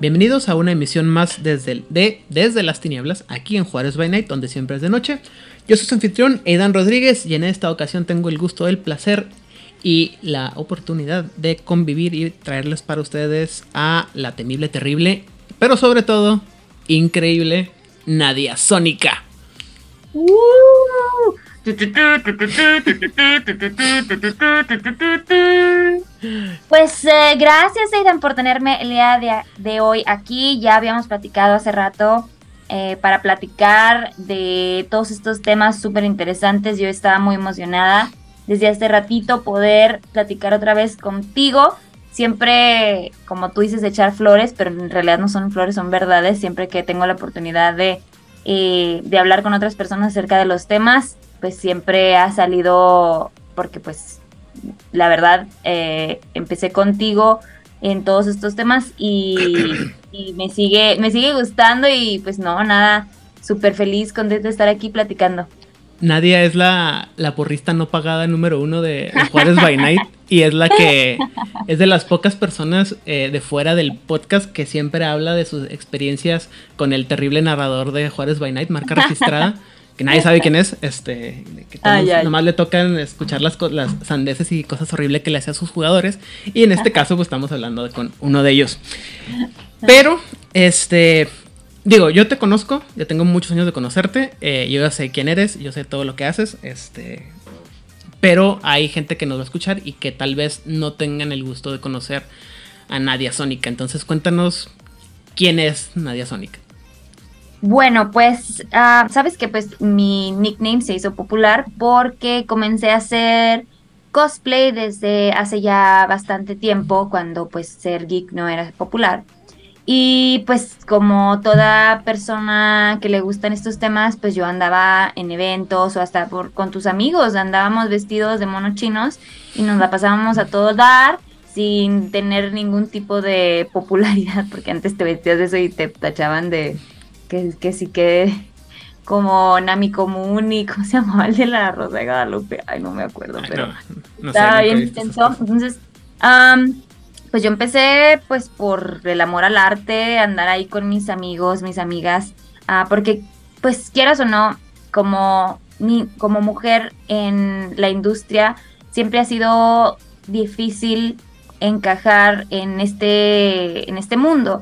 Bienvenidos a una emisión más desde, de, desde las tinieblas, aquí en Juárez by Night, donde siempre es de noche. Yo soy su anfitrión, Aidan Rodríguez, y en esta ocasión tengo el gusto, el placer y la oportunidad de convivir y traerles para ustedes a la temible, terrible, pero sobre todo, increíble Nadia Sónica. Pues eh, gracias Aidan por tenerme el día de, hoy aquí. Ya habíamos platicado hace rato eh, para platicar de todos estos temas súper interesantes. Yo estaba muy emocionada desde hace ratito poder platicar otra vez contigo. Siempre, como tú dices, echar flores, pero en realidad no son flores, son verdades. Siempre que tengo la oportunidad de, eh, de hablar con otras personas acerca de los temas, pues siempre ha salido, porque pues la verdad eh, empecé contigo en todos estos temas y, me sigue me sigue gustando y pues no, nada, súper feliz, contento de estar aquí platicando. Nadia es la, la porrista no pagada número uno de, Juárez by Night y es la que es de las pocas personas eh, de fuera del podcast que siempre habla de sus experiencias con el terrible narrador de Juárez by Night, marca registrada. que nadie sabe quién es, este, que nomás le tocan escuchar las, las sandeces y cosas horribles que le hace a sus jugadores. Y en este caso, pues estamos hablando con uno de ellos. Pero, este, digo, yo te conozco, yo tengo muchos años de conocerte, eh, yo ya sé quién eres, yo sé todo lo que haces, este, pero hay gente que nos va a escuchar y que tal vez no tengan el gusto de conocer a Nadia Sónica. Entonces, cuéntanos quién es Nadia Sónica. Bueno, pues ah, sabes que pues mi nickname se hizo popular porque comencé a hacer cosplay desde hace ya bastante tiempo, cuando pues ser geek no era popular. Y pues como toda persona que le gustan estos temas, pues yo andaba en eventos o hasta por, con tus amigos, andábamos vestidos de monos chinos y nos la pasábamos a todo dar sin tener ningún tipo de popularidad, porque antes te vestías de eso y te tachaban de que, que sí que como Nami Común y ¿cómo se llamaba el de la Rosa de Guadalupe? Ay, no me acuerdo, pero estaba bien intenso. Entonces, pues yo empecé pues por el amor al arte, andar ahí con mis amigos, mis amigas, uh, porque pues quieras o no, como, mi, como mujer en la industria, siempre ha sido difícil encajar en este, en este mundo.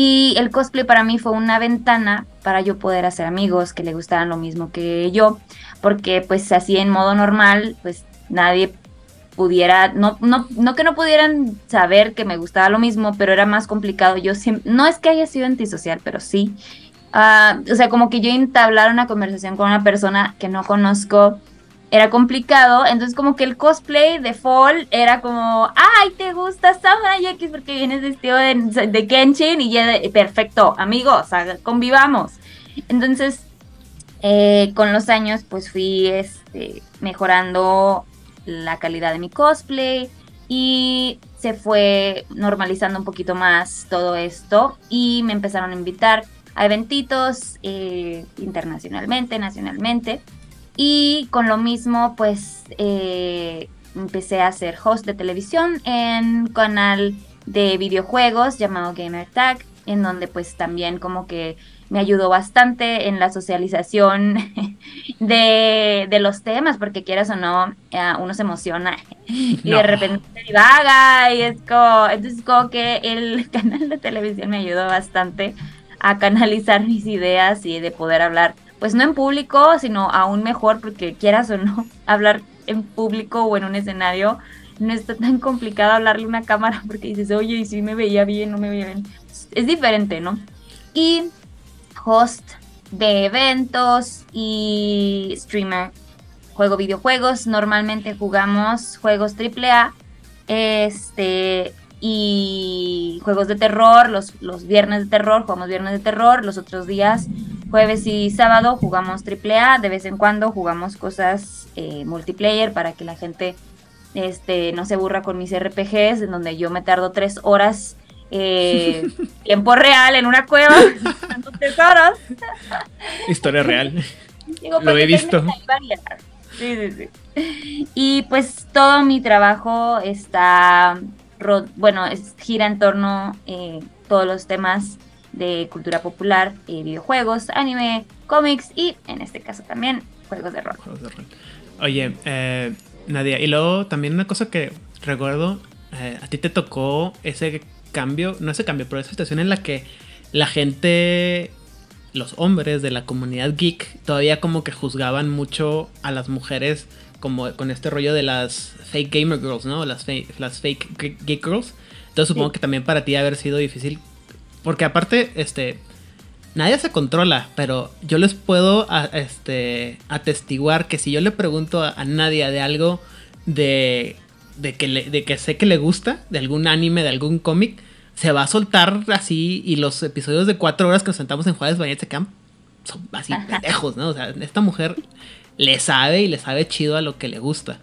Y el cosplay para mí fue una ventana para yo poder hacer amigos que le gustaran lo mismo que yo, porque pues así en modo normal, pues nadie pudiera, no, no, no que no pudieran saber que me gustaba lo mismo, pero era más complicado. Yo siempre, no es que haya sido antisocial, pero sí. Uh, o sea, como que yo entablar una conversación con una persona que no conozco era complicado, entonces como que el cosplay de Fall era como, ay, te gusta Samurai X porque vienes vestido de, de Kenshin y ya, perfecto, amigos, convivamos. Entonces, eh, con los años, pues fui este, mejorando la calidad de mi cosplay y se fue normalizando un poquito más todo esto y me empezaron a invitar a eventitos eh, internacionalmente, nacionalmente. Y con lo mismo, pues eh, empecé a ser host de televisión en un canal de videojuegos llamado Gamer Tag, en donde pues también como que me ayudó bastante en la socialización de, los temas, porque quieras o no, eh, uno se emociona y de repente se divaga y es como, entonces como que el canal de televisión me ayudó bastante a canalizar mis ideas y de poder hablar pues no en público, sino aún mejor, porque quieras o no, hablar en público o en un escenario no está tan complicado hablarle a una cámara porque dices, oye, y si me veía bien, no me veía bien. Es diferente, ¿no? Y host de eventos y streamer. Juego videojuegos, normalmente jugamos juegos AAA. Este, y juegos de terror, los, los viernes de terror, jugamos viernes de terror, los otros días, jueves y sábado, jugamos AAA, de vez en cuando jugamos cosas eh, multiplayer para que la gente este, no se aburra con mis RPGs, en donde yo me tardo tres horas eh, tiempo real en una cueva, tesoros. Historia real. Lo he visto. Sí, sí, sí. Y pues todo mi trabajo está bueno, gira en torno eh, todos los temas de cultura popular, eh, videojuegos, anime, cómics y en este caso también juegos de rol. Oye, eh, Nadia, y luego también una cosa que recuerdo, eh, a ti te tocó ese cambio, no ese cambio, pero esa situación en la que la gente, los hombres de la comunidad geek, todavía como que juzgaban mucho a las mujeres como con este rollo de las fake gamer girls, ¿no? Las fake, las fake geek girls. Entonces supongo que también para ti haber sido difícil. Porque aparte, este, nadie se controla, pero yo les puedo este, atestiguar que si yo le pregunto a, nadie de algo de, de, que de que sé que le gusta, de algún anime, de algún cómic, se va a soltar así y los episodios de cuatro horas que nos sentamos en Juárez Bañete Camp son así pendejos, ¿no? O sea, esta mujer le sabe y le sabe chido a lo que le gusta.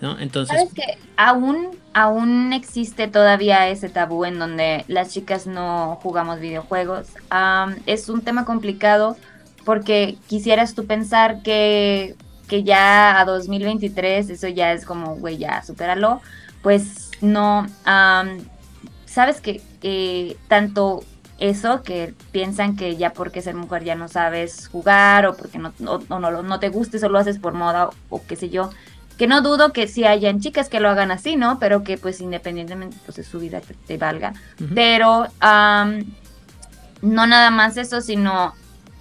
¿No? Entonces. ¿Sabes que aún, aún existe todavía ese tabú en donde las chicas no jugamos videojuegos? es un tema complicado porque quisieras tú pensar que, que ya a 2023 eso ya es como, güey, ya supéralo. Pues no. Sabes que tanto eso, que piensan que ya porque ser mujer ya no sabes jugar o porque no, no, no, no te guste, solo haces por moda o, qué sé yo. Que no dudo que si hayan chicas que lo hagan así, ¿no? Pero que pues independientemente pues, de su vida te, valga. Pero no nada más eso, sino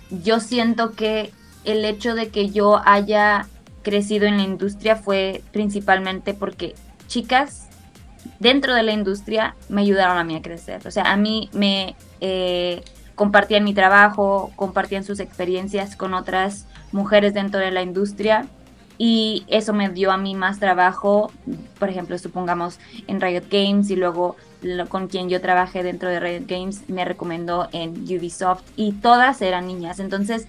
yo siento que el hecho de que yo haya crecido en la industria fue principalmente porque chicas dentro de la industria me ayudaron a mí a crecer. O sea, a mí me eh, compartían mi trabajo, compartían sus experiencias con otras mujeres dentro de la industria y eso me dio a mí más trabajo, por ejemplo, supongamos en Riot Games y luego con quien yo trabajé dentro de Riot Games me recomendó en Ubisoft y todas eran niñas, entonces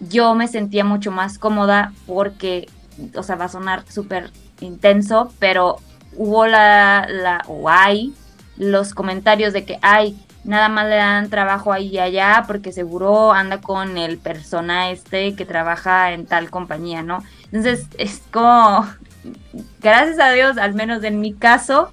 yo me sentía mucho más cómoda porque, o sea, va a sonar súper intenso, pero hubo la, la, o hay los comentarios de que, ay, nada más le dan trabajo ahí y allá porque seguro anda con el persona este que trabaja en tal compañía, ¿no? Entonces es como, gracias a Dios, al menos en mi caso,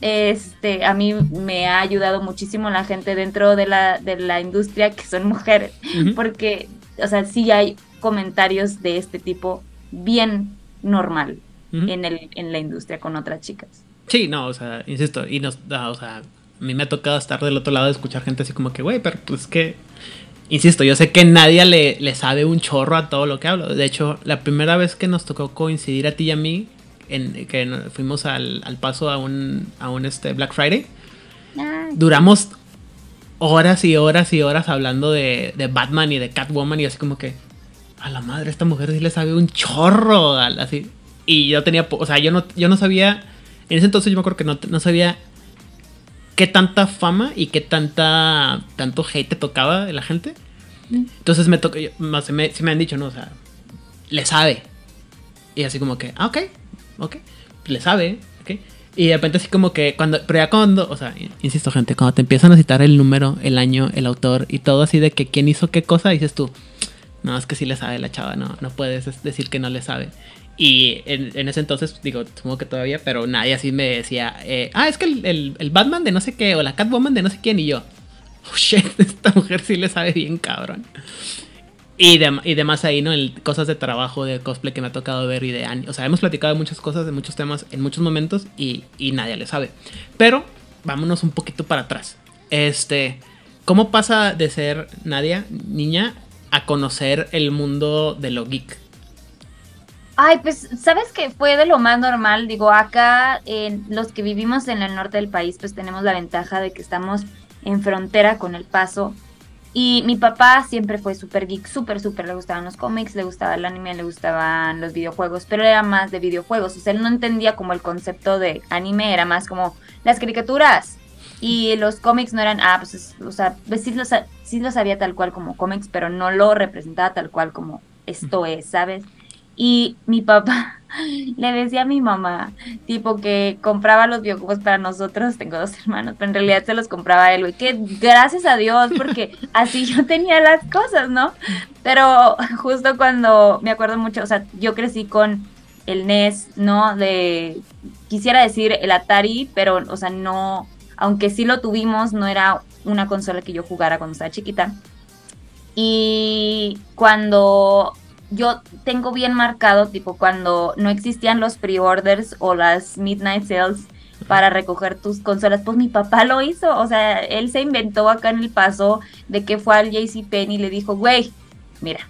este, a mí me ha ayudado muchísimo la gente dentro de la, de la industria que son mujeres, porque, o sea, sí hay comentarios de este tipo bien normal en, el, en la industria con otras chicas. Sí, no, o sea, insisto, y nos, o sea, a mí me ha tocado estar del otro lado de escuchar gente así como que, güey, pero pues que... Insisto, yo sé que nadie le, le, sabe un chorro a todo lo que hablo. De hecho, la primera vez que nos tocó coincidir a ti y a mí, en, que fuimos al, paso a un, a un este Black Friday, duramos horas y horas y horas hablando de, de, Batman y de Catwoman y así como que, a la madre, esta mujer sí le sabe un chorro, así. Y yo tenía, o sea, yo no, yo no sabía, en ese entonces yo me acuerdo que no, no sabía qué tanta fama y qué tanta tanto hate te tocaba de la gente. Entonces me toca, más me, me han dicho, ¿no? O sea, le sabe. Y así como que, ah, ok, ok, le sabe, ok. Y de repente así como que cuando, pero ya cuando, o sea, insisto gente, cuando te empiezan a citar el número, el año, el autor y todo así de que quién hizo qué cosa, dices tú, no, es que sí le sabe la chava, no, no puedes decir que no le sabe. Y en, ese entonces, digo, supongo que todavía, pero nadie así me decía, eh, ah, es que el, Batman de no sé qué, o la Catwoman de no sé quién, y yo, oh shit, esta mujer sí le sabe bien cabrón. Y, de, y demás ahí, ¿no? El, cosas de trabajo, de cosplay que me ha tocado ver y de O sea, hemos platicado de muchas cosas, de muchos temas, en muchos momentos y, y nadie le sabe. Pero vámonos un poquito para atrás. Este, ¿cómo pasa de ser Nadia, niña, a conocer el mundo de lo geek? Ay, pues, ¿sabes que fue de lo más normal? Digo, acá en los que vivimos en el norte del país, pues tenemos la ventaja de que estamos en frontera con El Paso. Y mi papá siempre fue súper geek, súper, súper. Le gustaban los cómics, le gustaba el anime, le gustaban los videojuegos, pero era más de videojuegos. O sea, él no entendía como el concepto de anime, era más como las caricaturas. Y los cómics no eran, ah, pues, o sea, pues sí lo, sí lo sabía tal cual como cómics, pero no lo representaba tal cual como esto es, ¿sabes? Y mi papá le decía a mi mamá, tipo que compraba los videojuegos para nosotros, tengo dos hermanos, pero en realidad se los compraba a él, güey, que gracias a Dios, porque así yo tenía las cosas, ¿no? Pero justo cuando, me acuerdo mucho, o sea, yo crecí con el NES, ¿no? De, quisiera decir el Atari, pero, o sea, no, aunque sí lo tuvimos, no era una consola que yo jugara cuando estaba chiquita. Y cuando yo tengo bien marcado, tipo cuando no existían los pre-orders o las midnight sales para recoger tus consolas, pues mi papá lo hizo, o sea, él se inventó acá en el paso de que fue al JCPenney y le dijo, güey, mira,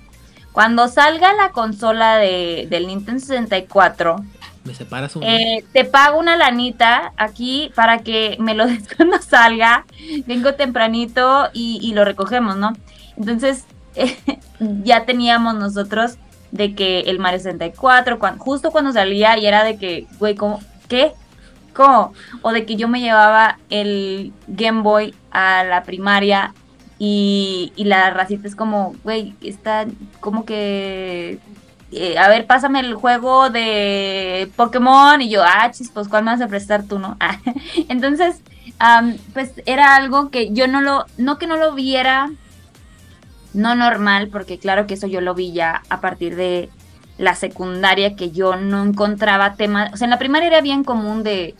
cuando salga la consola de, del Nintendo 64, me separas un... Eh, te pago una lanita aquí para que me lo des cuando salga, vengo tempranito y, y lo recogemos, ¿no? Entonces, ya teníamos nosotros de que el Mario 64, justo cuando salía y era de que, güey, ¿cómo? ¿Qué? ¿Cómo? O de que yo me llevaba el Game Boy a la primaria y, y la racita es como, güey, está como que eh, a ver, pásame el juego de Pokémon y yo, ah, chis, pues cuál me vas a prestar tú, ¿no? entonces, pues era algo que yo no lo, no que no lo viera no normal, porque claro que eso yo lo vi ya a partir de la secundaria, que yo no encontraba temas, o sea, en la primaria era bien común de,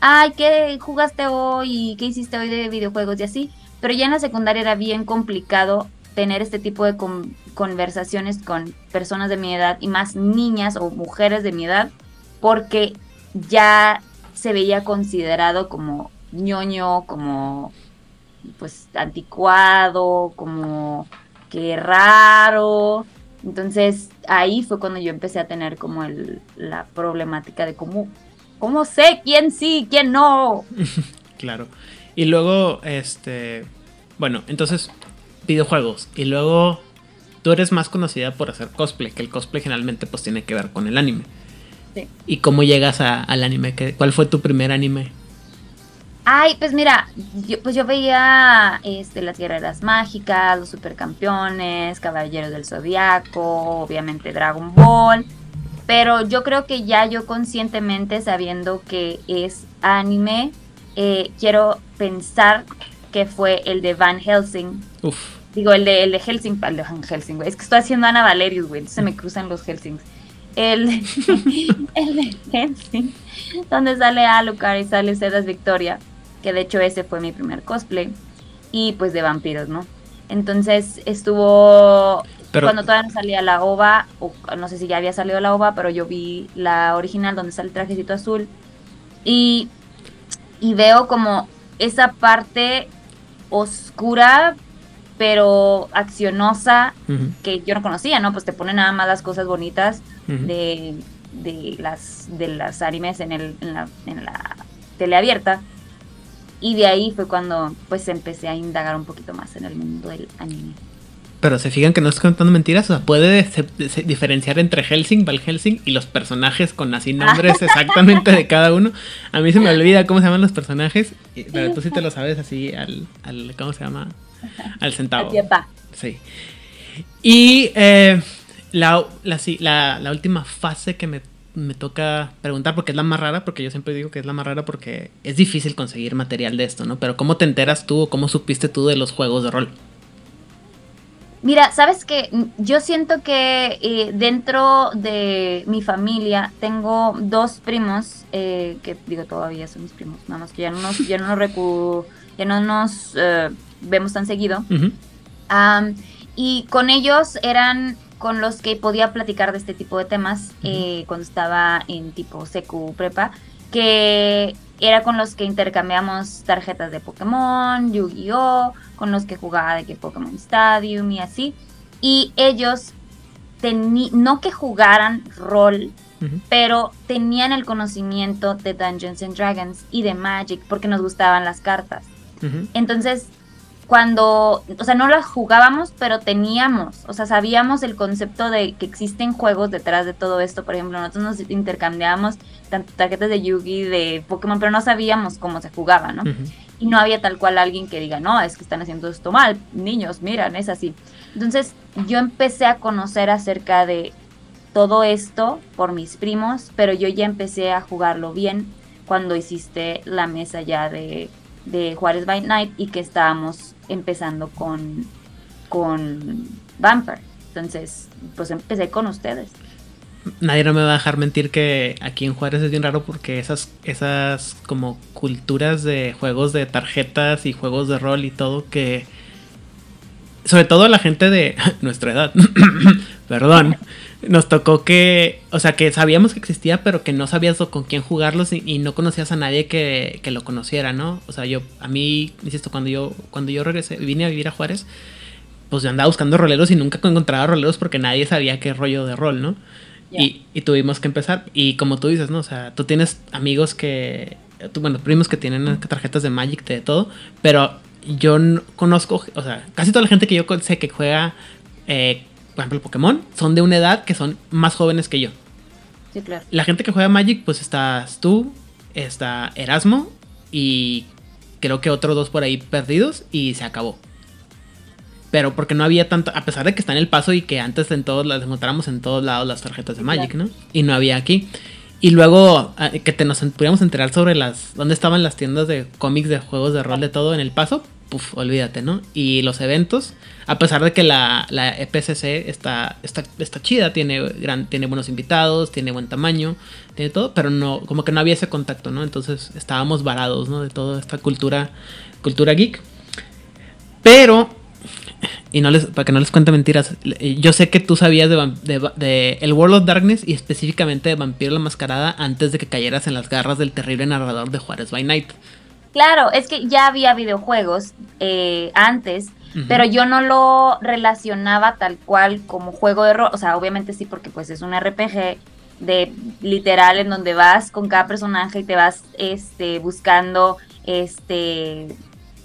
ay, ¿qué jugaste hoy? ¿Qué hiciste hoy de videojuegos y así? Pero ya en la secundaria era bien complicado tener este tipo de conversaciones con personas de mi edad y más niñas o mujeres de mi edad, porque ya se veía considerado como ñoño, como pues anticuado, como que raro. Entonces ahí fue cuando yo empecé a tener como el, la problemática de cómo, cómo sé quién sí, quién no. claro. Y luego, este, bueno, entonces videojuegos. Y luego tú eres más conocida por hacer cosplay, que el cosplay generalmente pues tiene que ver con el anime. Sí. ¿Y cómo llegas al anime? ¿Cuál fue tu primer anime? Ay, pues mira, yo, pues yo veía este, las guerreras mágicas, los supercampeones, caballeros del zodiaco, obviamente Dragon Ball. Pero yo creo que ya yo conscientemente sabiendo que es anime, eh, quiero pensar que fue el de Van Helsing. Uf. Digo, el de, el de Helsing, el de Van Helsing, güey. Es que estoy haciendo Ana Valerius, güey. Se me cruzan los Helsings. El, el de Helsing, donde sale Alucard y sale Sedas Victoria que de hecho ese fue mi primer cosplay, y pues de vampiros, ¿no? Entonces estuvo cuando todavía no salía la ova, o no sé si ya había salido la ova, pero yo vi la original donde sale el trajecito azul y, y veo como esa parte oscura pero accionosa que yo no conocía, ¿no? Pues te pone nada más las cosas bonitas de, de, las, de las animes en, el, en, la, en la tele abierta. Y de ahí fue cuando pues empecé a indagar un poquito más en el mundo del anime. Pero se fijan que no estoy contando mentiras, o sea, puede diferenciar entre Helsing, Val Helsing y los personajes con así nombres exactamente de cada uno. A mí se me olvida cómo se llaman los personajes, pero tú sí te lo sabes así al, al ¿cómo se llama? Al centavo. Sí. Y eh, la, la, la última fase que me me toca preguntar porque es la más rara, porque yo siempre digo que es la más rara porque es difícil conseguir material de esto, ¿no? Pero ¿cómo te enteras tú o cómo supiste tú de los juegos de rol? Mira, sabes que yo siento que eh, dentro de mi familia tengo dos primos, eh, que digo todavía son mis primos, nada más que ya no nos, ya no nos, ya no nos eh, vemos tan seguido. y con ellos eran con los que podía platicar de este tipo de temas eh, cuando estaba en tipo secu prepa, que era con los que intercambiamos tarjetas de Pokémon, Yu-Gi-Oh, con los que jugaba de que Pokémon Stadium y así. Y ellos, no que jugaran rol, pero tenían el conocimiento de Dungeons and Dragons y de Magic porque nos gustaban las cartas. Entonces, cuando, o sea, no las jugábamos, pero teníamos, o sea, sabíamos el concepto de que existen juegos detrás de todo esto. Por ejemplo, nosotros nos intercambiábamos tanto tarjetas de Yugi, de Pokémon, pero no sabíamos cómo se jugaba, ¿no? Y no había tal cual alguien que diga, no, es que están haciendo esto mal, niños, miran, es así. Entonces, yo empecé a conocer acerca de todo esto por mis primos, pero yo ya empecé a jugarlo bien cuando hiciste la mesa ya de, de Juárez by Night y que estábamos empezando con, con Vampire. Entonces, pues empecé con ustedes. nadie no me va a dejar mentir que aquí en Juárez es bien raro porque esas, esas como culturas de juegos de tarjetas y juegos de rol y todo que sobre todo la gente de nuestra edad, perdón, nos tocó que, o sea, que sabíamos que existía, pero que no sabías con quién jugarlos y, no conocías a nadie que, que, lo conociera, ¿no? O sea, yo, a mí, insisto, cuando yo, cuando yo regresé, vine a vivir a Juárez, pues yo andaba buscando roleros y nunca encontraba roleros porque nadie sabía qué rollo de rol, ¿no? Y, y, tuvimos que empezar. Y como tú dices, ¿no? O sea, tú tienes amigos que, tú, bueno, primos que tienen tarjetas de Magic, de todo, pero yo no conozco, o sea, casi toda la gente que yo sé que juega, eh, por ejemplo, Pokémon, son de una edad que son más jóvenes que yo. Sí, claro. La gente que juega Magic, pues estás tú, está Erasmo y creo que otros dos por ahí perdidos y se acabó. Pero porque no había tanto, a pesar de que está en el paso y que antes en todos las encontramos en todos lados las tarjetas de Magic, ¿no? Y no había aquí. Y luego ah, que te nos pudiéramos enterar sobre las dónde estaban las tiendas de cómics, de juegos de rol, de todo en el paso, puf, olvídate, ¿no? Y los eventos, a pesar de que la, la EPCC está, está, está chida, tiene, gran, tiene buenos invitados, tiene buen tamaño, tiene todo, pero no, como que no había ese contacto, ¿no? Entonces estábamos varados, ¿no? De toda esta cultura, cultura geek. Pero y no les, para que no les cuente mentiras, yo sé que tú sabías de, el World of Darkness y específicamente de Vampiro la Mascarada antes de que cayeras en las garras del terrible narrador de Juárez by Night. Claro, es que ya había videojuegos eh, antes, pero yo no lo relacionaba tal cual como juego de rol. O sea, obviamente sí, porque pues es un RPG de literal en donde vas con cada personaje y te vas este, buscando este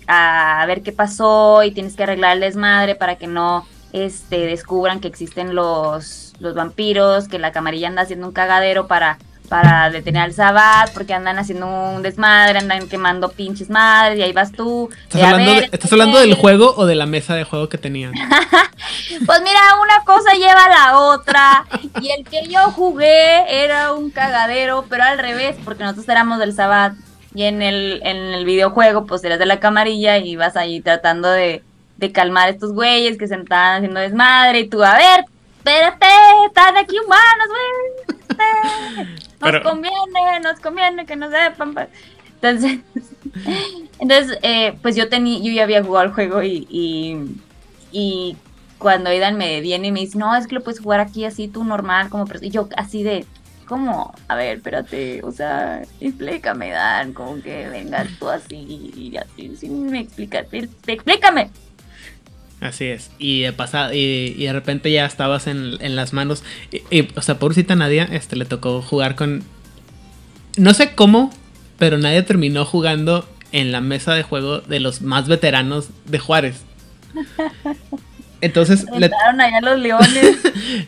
a ver qué pasó y tienes que arreglar el desmadre para que no este, descubran que existen los, los vampiros, que la camarilla anda haciendo un cagadero para, para detener al Sabat, porque andan haciendo un desmadre, andan quemando pinches madres, y ahí vas tú. ¿Estás, hablando, del juego o de la mesa de juego que tenían? pues mira, una cosa lleva a la otra, y el que yo jugué era un cagadero, pero al revés, porque nosotros éramos del Sabat. Y en el, en el videojuego, pues eras de la camarilla y vas ahí tratando de, calmar a estos güeyes que se estaban haciendo desmadre. Y tú, a ver, espérate, están aquí humanos, güey. Nos conviene, nos conviene que no sepan. Pues". Entonces, entonces eh, pues yo tenía, yo ya había jugado el juego y, y, y cuando Aidan me viene y me dice, no, es que lo puedes jugar aquí así tú normal, como y yo así de, ¿Cómo? A ver, espérate, o sea, explícame, Dan, como que vengas tú así y así, sin me explicar, explícame. Así es, y de pasado, y, de repente ya estabas en, las manos, y, o sea, pobrecita Nadia, este, le tocó jugar con, no sé cómo, pero nadie terminó jugando en la mesa de juego de los más veteranos de Juárez. Entonces le allá los leones.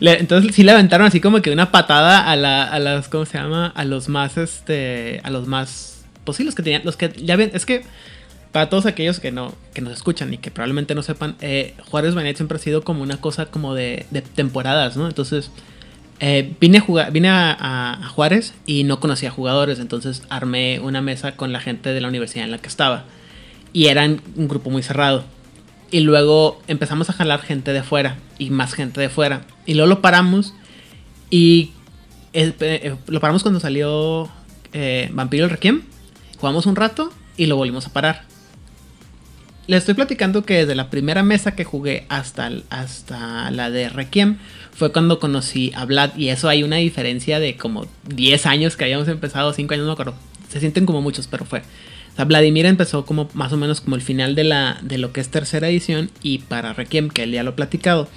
entonces sí le aventaron así como que una patada a, la, a las, ¿cómo se llama? A los más, este, a los más, pues sí, los que tenían, los que ya ven, es que para todos aquellos que no, que nos escuchan y que probablemente no sepan, eh, Juárez Banet siempre ha sido como una cosa como de, temporadas, ¿no? Entonces eh, vine, a, jugar, vine a, Juárez y no conocía jugadores, entonces armé una mesa con la gente de la universidad en la que estaba y eran un grupo muy cerrado. Y luego empezamos a jalar gente de fuera y más gente de fuera. Y luego lo paramos y eh, lo paramos cuando salió eh, Vampiro el Requiem. Jugamos un rato y lo volvimos a parar. Le estoy platicando que desde la primera mesa que jugué hasta, hasta la de Requiem fue cuando conocí a Vlad. Y eso hay una diferencia de como 10 años que habíamos empezado, 5 años, no me acuerdo. Se sienten como muchos, pero fue. Vladimir empezó como más o menos como el final de, la, de lo que es tercera edición y para Requiem, que él ya lo ha platicado.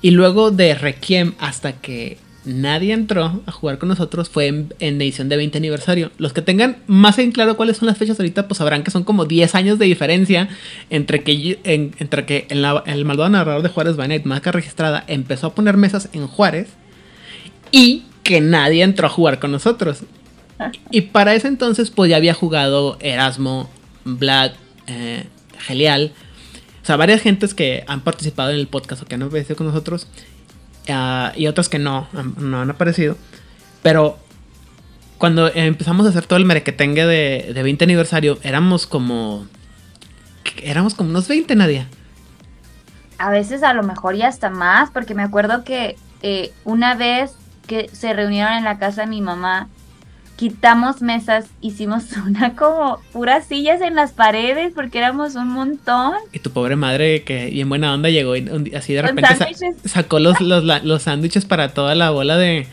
Y luego de Requiem hasta que nadie entró a jugar con nosotros fue en, edición de 20 aniversario. Los que tengan más en claro cuáles son las fechas ahorita, pues sabrán que son como 10 años de diferencia entre que, entre que el malvado narrador de Juárez Banet, marca registrada, empezó a poner mesas en Juárez y que nadie entró a jugar con nosotros. Y para ese entonces, pues ya había jugado Erasmo, Vlad, eh, Gelial. O sea, varias gentes que han participado en el podcast o que han aparecido con nosotros. Ah, y otras que no, no han aparecido. Pero cuando empezamos a hacer todo el merequetengue de, de 20 aniversario, éramos como. Éramos como unos 20, Nadia. A veces a lo mejor ya hasta más, porque me acuerdo que eh, una vez que se reunieron en la casa de mi mamá, quitamos mesas, hicimos una como puras sillas en las paredes porque éramos un montón. Y tu pobre madre, que bien buena onda, llegó y así de repente sacó los, los, los sándwiches para toda la bola de...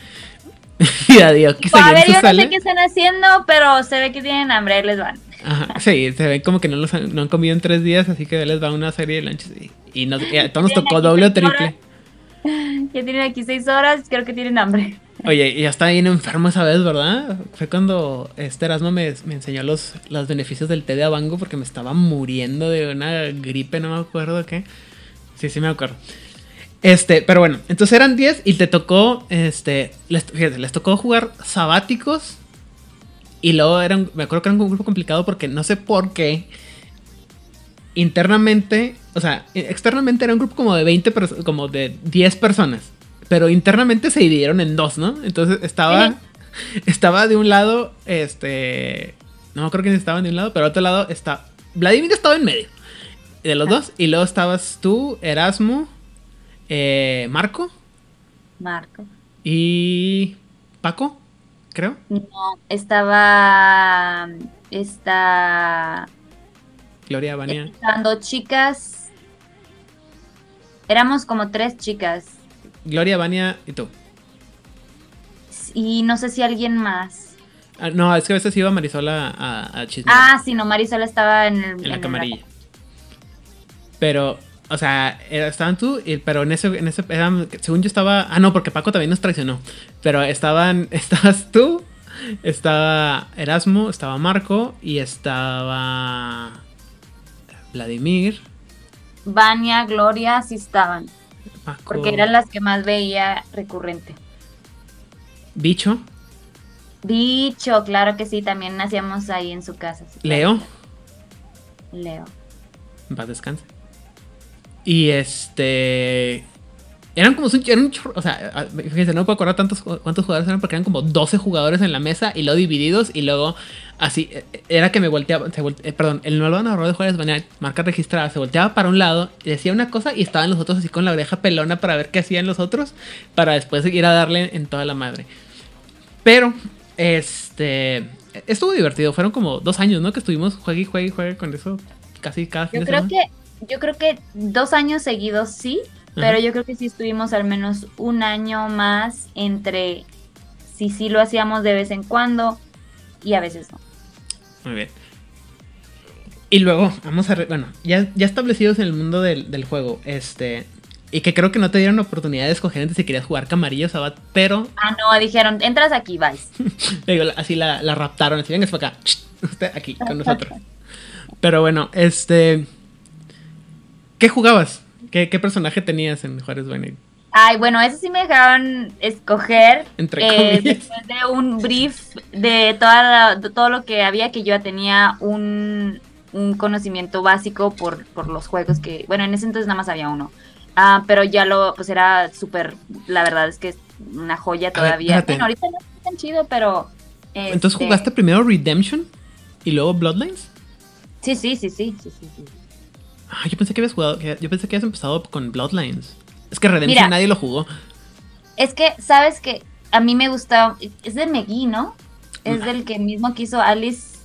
y adiós, que a ver, yo no sé qué están haciendo, pero se ve que tienen hambre, les van. Ajá, sí, se ve como que no, los han, no han comido en tres días, así que les va una serie de lunches. Y, y, nos, y a todos nos tocó doble o triple. Ya tienen aquí seis horas, creo que tienen hambre. Oye, ya estaba bien enfermo esa vez, ¿verdad? Fue cuando este Erasmo me, me, enseñó los, los beneficios del té de abango porque me estaba muriendo de una gripe, no me acuerdo qué. Sí, sí me acuerdo. Este, pero bueno, entonces eran 10 y te tocó, este, les, les tocó jugar sabáticos. Y luego eran, me acuerdo que era un grupo complicado porque no sé por qué. Internamente, o sea, externamente era un grupo como de 20, como de 10 personas. Pero internamente se dividieron en dos, ¿no? Entonces estaba, estaba de un lado, este, no me acuerdo quién estaba de un lado, pero al otro lado está, Vladimir estaba en medio de los dos. Y luego estabas tú, Erasmo, eh, Marco. Marco. Y Paco, creo. No, estaba, está... Gloria Bania. Estando chicas. Éramos como tres chicas. Gloria, Vania y tú. Y no sé si alguien más. Ah, no, es que a veces iba Marisol a, a, Ah, sí, no, Marisol estaba en, en, la camarilla. Pero, o sea, estaban tú, pero en ese, en ese según yo estaba, ah, no, porque Paco también nos traicionó. Pero estaban, estabas tú, estaba Erasmo, estaba Marco y estaba Vladimir. Vania, Gloria, sí estaban. Porque eran las que más veía recurrente. ¿Bicho? Bicho, claro que sí, también nacíamos ahí en su casa. ¿Leo? Leo. Va, descanse. Y este. Eran como un, eran un chorro, o sea, fíjense, no puedo acordar tantos cuántos jugadores eran porque eran como 12 jugadores en la mesa y luego divididos y luego así e, era que me volteaba, se eh, perdón, el nuevo narrador de jugadores venía marca registrada, se volteaba para un lado decía una cosa y estaban los otros así con la oreja pelona para ver qué hacían los otros para después ir a darle en toda la madre. Pero este estuvo divertido, fueron como dos años, ¿no? Que estuvimos juegue y juegue y juegue con eso casi cada fin Yo creo que yo creo que dos años seguidos sí pero yo creo que sí estuvimos al menos un año más entre si sí lo hacíamos de vez en cuando y a veces no. Muy bien. Y luego, vamos a... bueno, ya, ya establecidos en el mundo del, juego, este... Y que creo que no te dieron oportunidad de escoger entre si querías jugar Camarillo Sabat, pero... Ah, no, dijeron, entras aquí, vais. así la, la raptaron, así, venga, para acá, usted aquí, con nosotros. pero bueno, este... ¿Qué jugabas? ¿Qué, personaje tenías en Juárez Night? Ay, bueno, eso sí me dejaron escoger. Entre eh, después de un brief de, toda todo lo que había, que yo ya tenía un, conocimiento básico por, por, los juegos que. Bueno, en ese entonces nada más había uno. Ah, pero ya lo, pues era súper. La verdad es que es una joya todavía. bueno, ahorita no es tan chido, pero. Entonces este jugaste primero Redemption y luego Bloodlines. Sí, sí, sí, sí, sí, sí. sí. Ah, yo pensé que habías jugado, yo pensé que habías empezado con Bloodlines. Es que Redemption nadie lo jugó. Es que, ¿sabes que A mí me gusta, es de McGee, ¿no? Es del que mismo quiso Alice.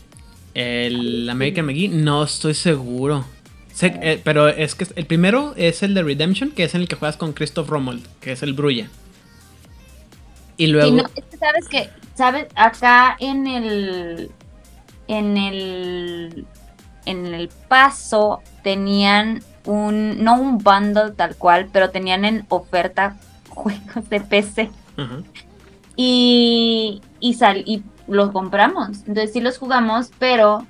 El American McGee, no estoy seguro. Eh, pero es que el primero es el de Redemption, que es en el que juegas con Christoph Romold, que es el Brulla. Y luego. no, es que sabes que, ¿sabes? Acá en el. En el. En el paso tenían un, no un bundle tal cual, pero tenían en oferta juegos de PC. Y, y, sal, y los compramos. Entonces sí los jugamos, pero,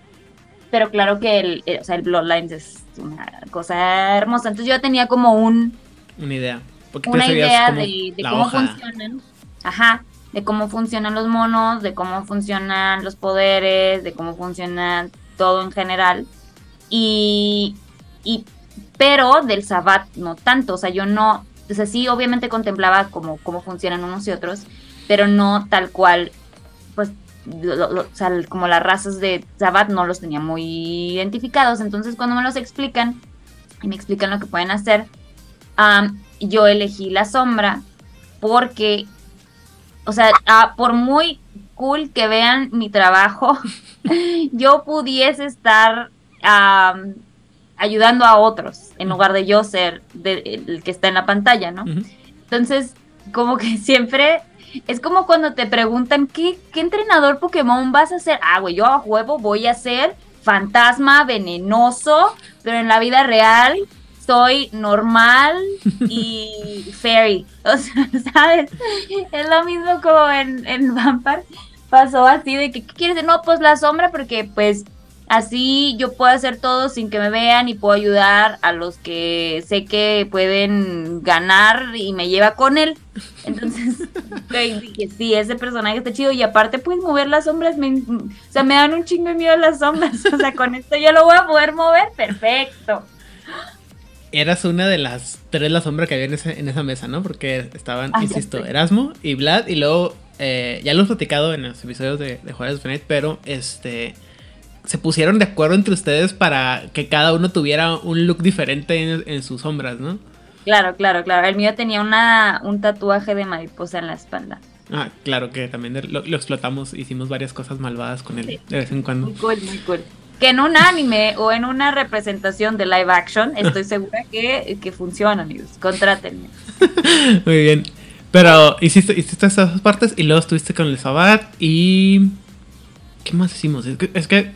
pero claro que el, o sea, el Bloodlines es una cosa hermosa. Entonces yo tenía como un... Una idea. Una idea de, de cómo funcionan. Ajá de cómo funcionan los monos, de cómo funcionan los poderes, de cómo funciona todo en general. Y, y, pero del Sabbat no tanto, o sea, yo no, o sea, sí, obviamente contemplaba cómo, cómo funcionan unos y otros, pero no tal cual, pues, o sea, como las razas de Sabbat no los tenía muy identificados, entonces cuando me los explican y me explican lo que pueden hacer, yo elegí la sombra porque o sea, ah, por muy cool que vean mi trabajo, yo pudiese estar ayudando a otros en lugar de yo ser el que está en la pantalla, ¿no? Entonces, como que siempre es como cuando te preguntan, ¿qué, ¿qué entrenador Pokémon vas a ser? Ah, güey, yo a huevo voy a ser fantasma venenoso, pero en la vida real soy normal y fairy. O sea, ¿sabes? Es lo mismo como en, en Vampire. Pasó así de que, ¿qué quieres? decir? No, pues la sombra, porque pues Así yo puedo hacer todo sin que me vean y puedo ayudar a los que sé que pueden ganar y me lleva con él. Entonces dije, sí, ese personaje está chido y aparte puedes mover las sombras, me, o sea, me dan un chingo de miedo las sombras. O sea, con esto yo lo voy a poder mover, perfecto. Eras una de las tres la sombra que había en, esa mesa, ¿no? Porque estaban, insisto, Erasmo y Vlad y luego, eh, ya lo he platicado en los episodios de, de Juárez pero este se pusieron de acuerdo entre ustedes para que cada uno tuviera un look diferente en, sus sombras, ¿no? Claro, claro, claro. El mío tenía una, un tatuaje de mariposa en la espalda. Ah, claro que también lo, explotamos, hicimos varias cosas malvadas con él de vez en cuando. Muy cool, muy cool. Que en un anime o en una representación de live action, estoy segura que, que funciona, amigos. Contrátenme. muy bien. Pero hiciste, hiciste esas partes y luego estuviste con el Sabat y... ¿Qué más hicimos? es que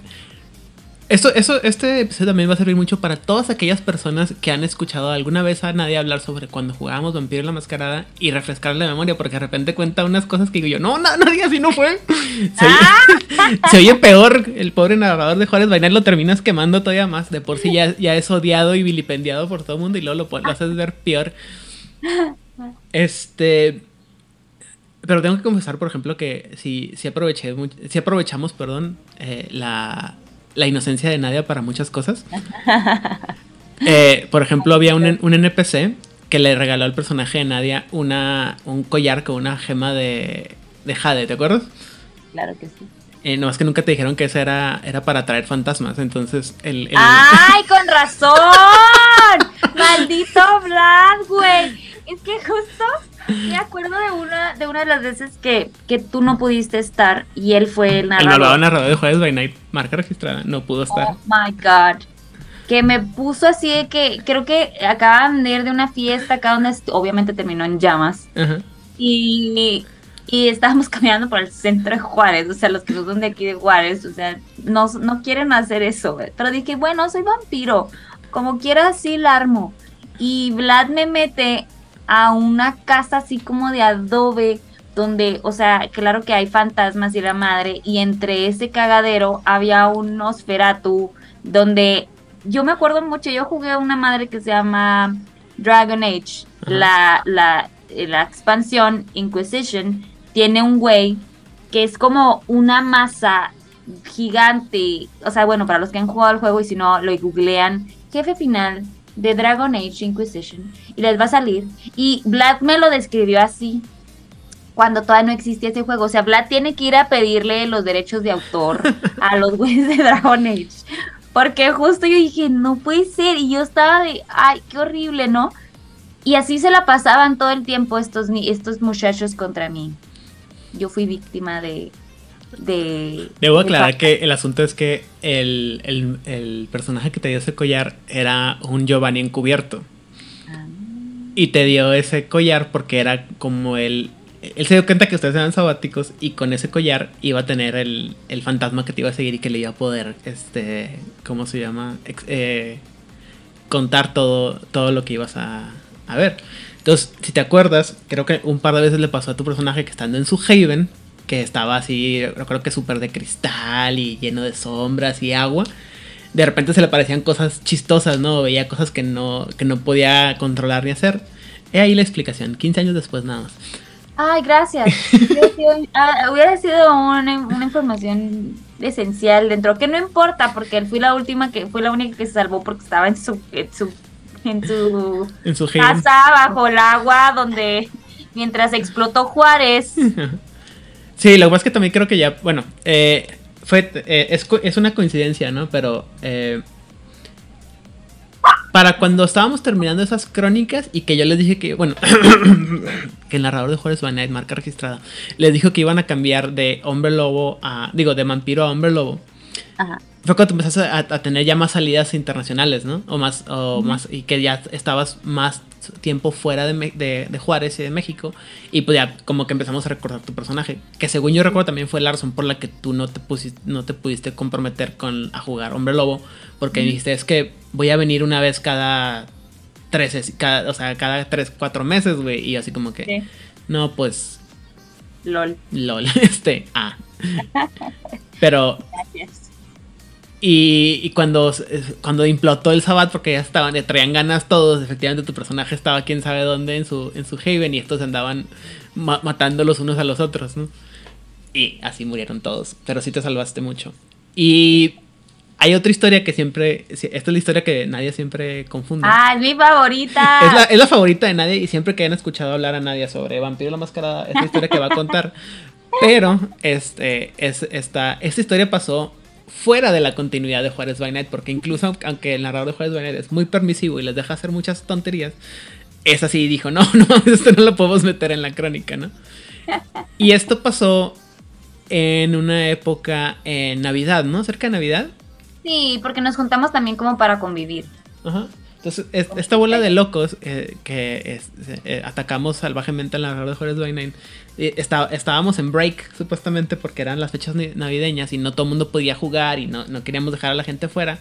esto, eso, este episodio también va a servir mucho para todas aquellas personas que han escuchado alguna vez a nadie hablar sobre cuando jugábamos Vampiro en la Mascarada y refrescarle la memoria, porque de repente cuenta unas cosas que digo yo, no, no, nadie así no fue. Se oye, peor, el pobre narrador de Juárez Vainal lo terminas quemando todavía más. De por sí ya, ya es odiado y vilipendiado por todo el mundo y luego lo, lo haces ver peor. Este. Pero tengo que confesar, por ejemplo, que si, si, aproveché, si aprovechamos perdón, eh, la, la inocencia de Nadia para muchas cosas. Eh, por ejemplo, había un, un, NPC que le regaló al personaje de Nadia una, un collar con una gema de, de Jade, ¿te acuerdas? Claro que sí. Eh, no, es que nunca te dijeron que esa era, era para atraer fantasmas, entonces el... ¡Ay, con razón! ¡Maldito Vlad, güey! Es que justo me acuerdo de una de una de las veces que, que tú no pudiste estar y él fue el narrador. El malvado narrador de Jueves by Night, marca registrada, no pudo estar. Oh my god. Que me puso así de que creo que acaban de ir de una fiesta acá donde obviamente terminó en llamas. Y, y estábamos caminando por el centro de Juárez, o sea, los que son de aquí de Juárez, o sea, no, no quieren hacer eso. Pero dije, bueno, soy vampiro, como quiera así la armo. Y Vlad me mete a una casa así como de adobe, donde, o sea, claro que hay fantasmas y la madre, y entre ese cagadero había un Nosferatu, donde yo me acuerdo mucho, yo jugué a una madre que se llama Dragon Age, la, la, la expansión Inquisition, tiene un güey que es como una masa gigante, o sea, bueno, para los que han jugado el juego y si no lo googlean, jefe final de Dragon Age Inquisition y les va a salir. Y Vlad me lo describió así cuando todavía no existía ese juego. O sea, Vlad tiene que ir a pedirle los derechos de autor a los güeyes de Dragon Age. Porque justo yo dije, no puede ser. Y yo estaba de, ay, qué horrible, ¿no? Y así se la pasaban todo el tiempo estos, estos muchachos contra mí. Yo fui víctima de, Debo aclarar que el asunto es que el, personaje que te dio ese collar era un Giovanni encubierto. Ah. Y te dio ese collar porque era como el... Él se dio cuenta que ustedes eran sabáticos y con ese collar iba a tener el, fantasma que te iba a seguir y que le iba a poder, este, ¿cómo se llama? Eh, contar todo, todo lo que ibas a, a ver. Entonces, si te acuerdas, creo que un par de veces le pasó a tu personaje que estando en su Haven, que estaba así, yo creo que súper de cristal y lleno de sombras y agua. De repente se le parecían cosas chistosas, ¿no? Veía cosas que no, que no podía controlar ni hacer. He ahí la explicación, 15 años después nada más. Ay, gracias. Ah, hubiera sido, una, información esencial dentro, que no importa, porque fui la última que fue la única que se salvó porque estaba en su, en su, en su, casa bajo el agua, donde mientras explotó Juárez. Sí, lo que pasa es que también creo que ya, bueno, eh, fue, eh, es, una coincidencia, ¿no? Pero eh, para cuando estábamos terminando esas crónicas y que yo les dije que, bueno, que el narrador de Juárez Van Night, marca registrada, les dijo que iban a cambiar de hombre lobo a, digo, de vampiro a hombre lobo. Ajá. Fue cuando empezaste a, tener ya más salidas internacionales, ¿no? O más, o más, y que ya estabas más tiempo fuera de, de, Juárez y de México. Y pues ya como que empezamos a recordar tu personaje. Que según yo recuerdo también fue la razón por la que tú no te, pusiste, no te pudiste comprometer con, a jugar Hombre Lobo. Porque dijiste, es que voy a venir una vez cada 13, cada, o sea, cada 3, 4 meses, güey. Y así como que, no, pues... LOL. LOL, este, ah. Pero... Gracias. Y, cuando, cuando implotó el Sabbat, porque ya estaban, le traían ganas todos, efectivamente tu personaje estaba quién sabe dónde en su, en su Haven y estos andaban matando los unos a los otros, ¿no? Y así murieron todos, pero sí te salvaste mucho. Y hay otra historia que siempre, esta es la historia que nadie siempre confunde. Ah, es mi favorita. Es la, es la favorita de nadie y siempre que hayan escuchado hablar a nadie sobre Vampiro la Mascarada, es la historia que va a contar. Pero este, es, esta, esta historia pasó fuera de la continuidad de Juárez by Night, porque incluso aunque el narrador de Juárez by Night es muy permisivo y les deja hacer muchas tonterías, es así y dijo, no, no, esto no lo podemos meter en la crónica, ¿no? Y esto pasó en una época en Navidad, ¿no? Cerca de Navidad. Sí, porque nos juntamos también como para convivir. Ajá. Entonces, esta bola de locos eh, que eh, atacamos salvajemente al narrador de Juárez by Night estábamos en break, supuestamente, porque eran las fechas navideñas y no todo el mundo podía jugar y no, queríamos dejar a la gente fuera.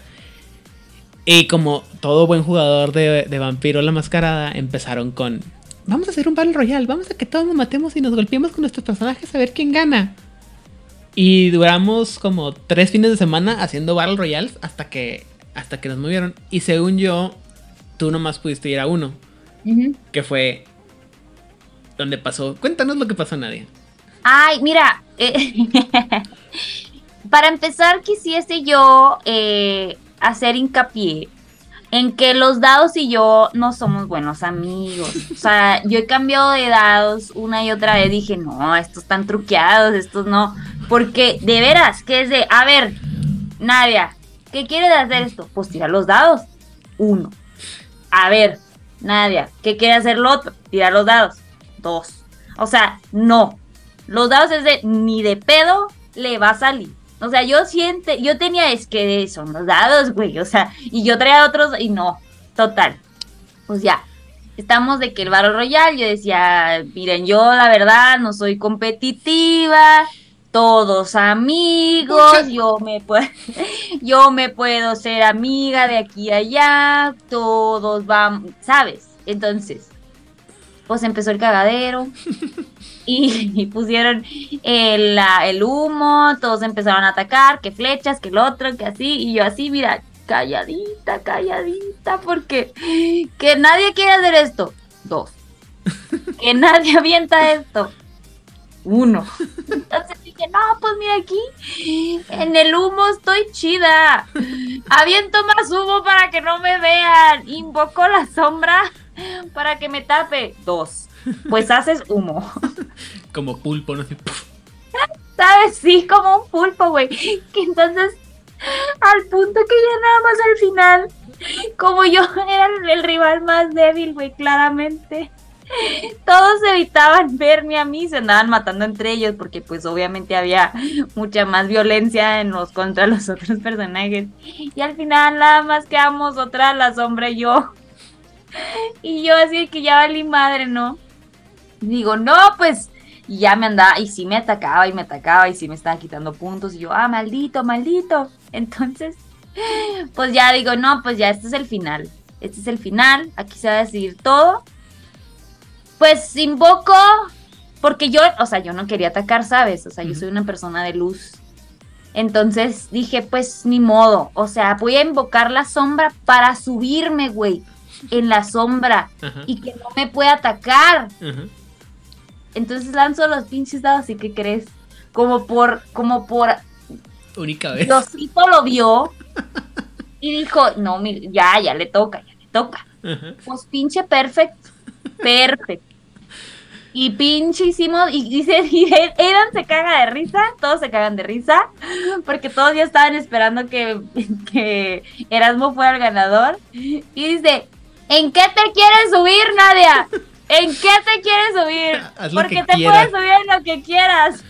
Y como todo buen jugador de, Vampiro la Mascarada, empezaron con: Vamos a hacer un Battle Royale, vamos a que todos nos matemos y nos golpeemos con nuestros personajes a ver quién gana. Y duramos como tres fines de semana haciendo Battle Royales hasta que, hasta que nos movieron. Y según yo, tú nomás pudiste ir a uno. Que fue donde pasó. Cuéntanos lo que pasó, Nadia. Ay, mira, eh, para empezar quisiese yo eh, hacer hincapié en que los dados y yo no somos buenos amigos. O sea, yo he cambiado de dados una y otra vez. Dije, no, estos están truqueados, estos no. Porque de veras, que es de, a ver, Nadia, ¿qué quieres hacer esto? Pues tirar los dados. Uno. A ver, Nadia, ¿qué quiere hacer el otro? Tirar los dados dos. O sea, no. Los dados es de ni de pedo le va a salir. O sea, yo siente, yo tenía es que son los dados, güey. O sea, y yo traía otros y no. Total. Pues ya. Estamos de que el Battle Royale, yo decía, miren, yo la verdad no soy competitiva, todos amigos, yo me puedo, yo me puedo ser amiga de aquí a allá, todos vamos, ¿sabes? Entonces, pues empezó el cagadero y, pusieron el, el, humo, todos empezaron a atacar, que flechas, que el otro, que así, y yo así, mira, calladita, calladita, porque que nadie quiere hacer esto, dos, que nadie avienta esto, uno. Entonces dije, no, pues mira aquí, en el humo estoy chida. Aviento más humo para que no me vean. Invoco la sombra para que me tape. Dos. Pues haces humo. Como pulpo, ¿no? ¿Sabes? Sí, como un pulpo, güey. Que entonces, al punto que ya nada más al final, como yo era el rival más débil, güey, claramente. Todos evitaban verme a mí, se andaban matando entre ellos porque pues obviamente había mucha más violencia en los contra los otros personajes. Y al final nada más quedamos otra la sombra y yo. Y yo así que ya valí madre, ¿no? Digo, no, pues, y ya me andaba, y sí me atacaba y me atacaba y sí me estaba quitando puntos. Y yo, ah, maldito, maldito. Entonces, pues ya digo, no, pues ya este es el final. Este es el final, aquí se va a decidir todo. Pues invoco, porque yo, o sea, yo no quería atacar, ¿sabes? O sea, yo soy una persona de luz. Entonces dije, pues ni modo, o sea, voy a invocar la sombra para subirme, güey en la sombra y que no me puede atacar. Entonces lanzo los pinches dados y ¿qué crees? Como por, como por... Única vez. Dosito lo vio y dijo, no, ya, ya le toca, ya le toca. Pues pinche perfecto, perfecto. Y pinche hicimos, y, dice, y Edan se caga de risa, todos se cagan de risa, porque todos ya estaban esperando que, que Erasmo fuera el ganador. Y dice, ¿en qué te quieres subir, Nadia? ¿En qué te quieres subir? Porque te puedes subir en lo que quieras.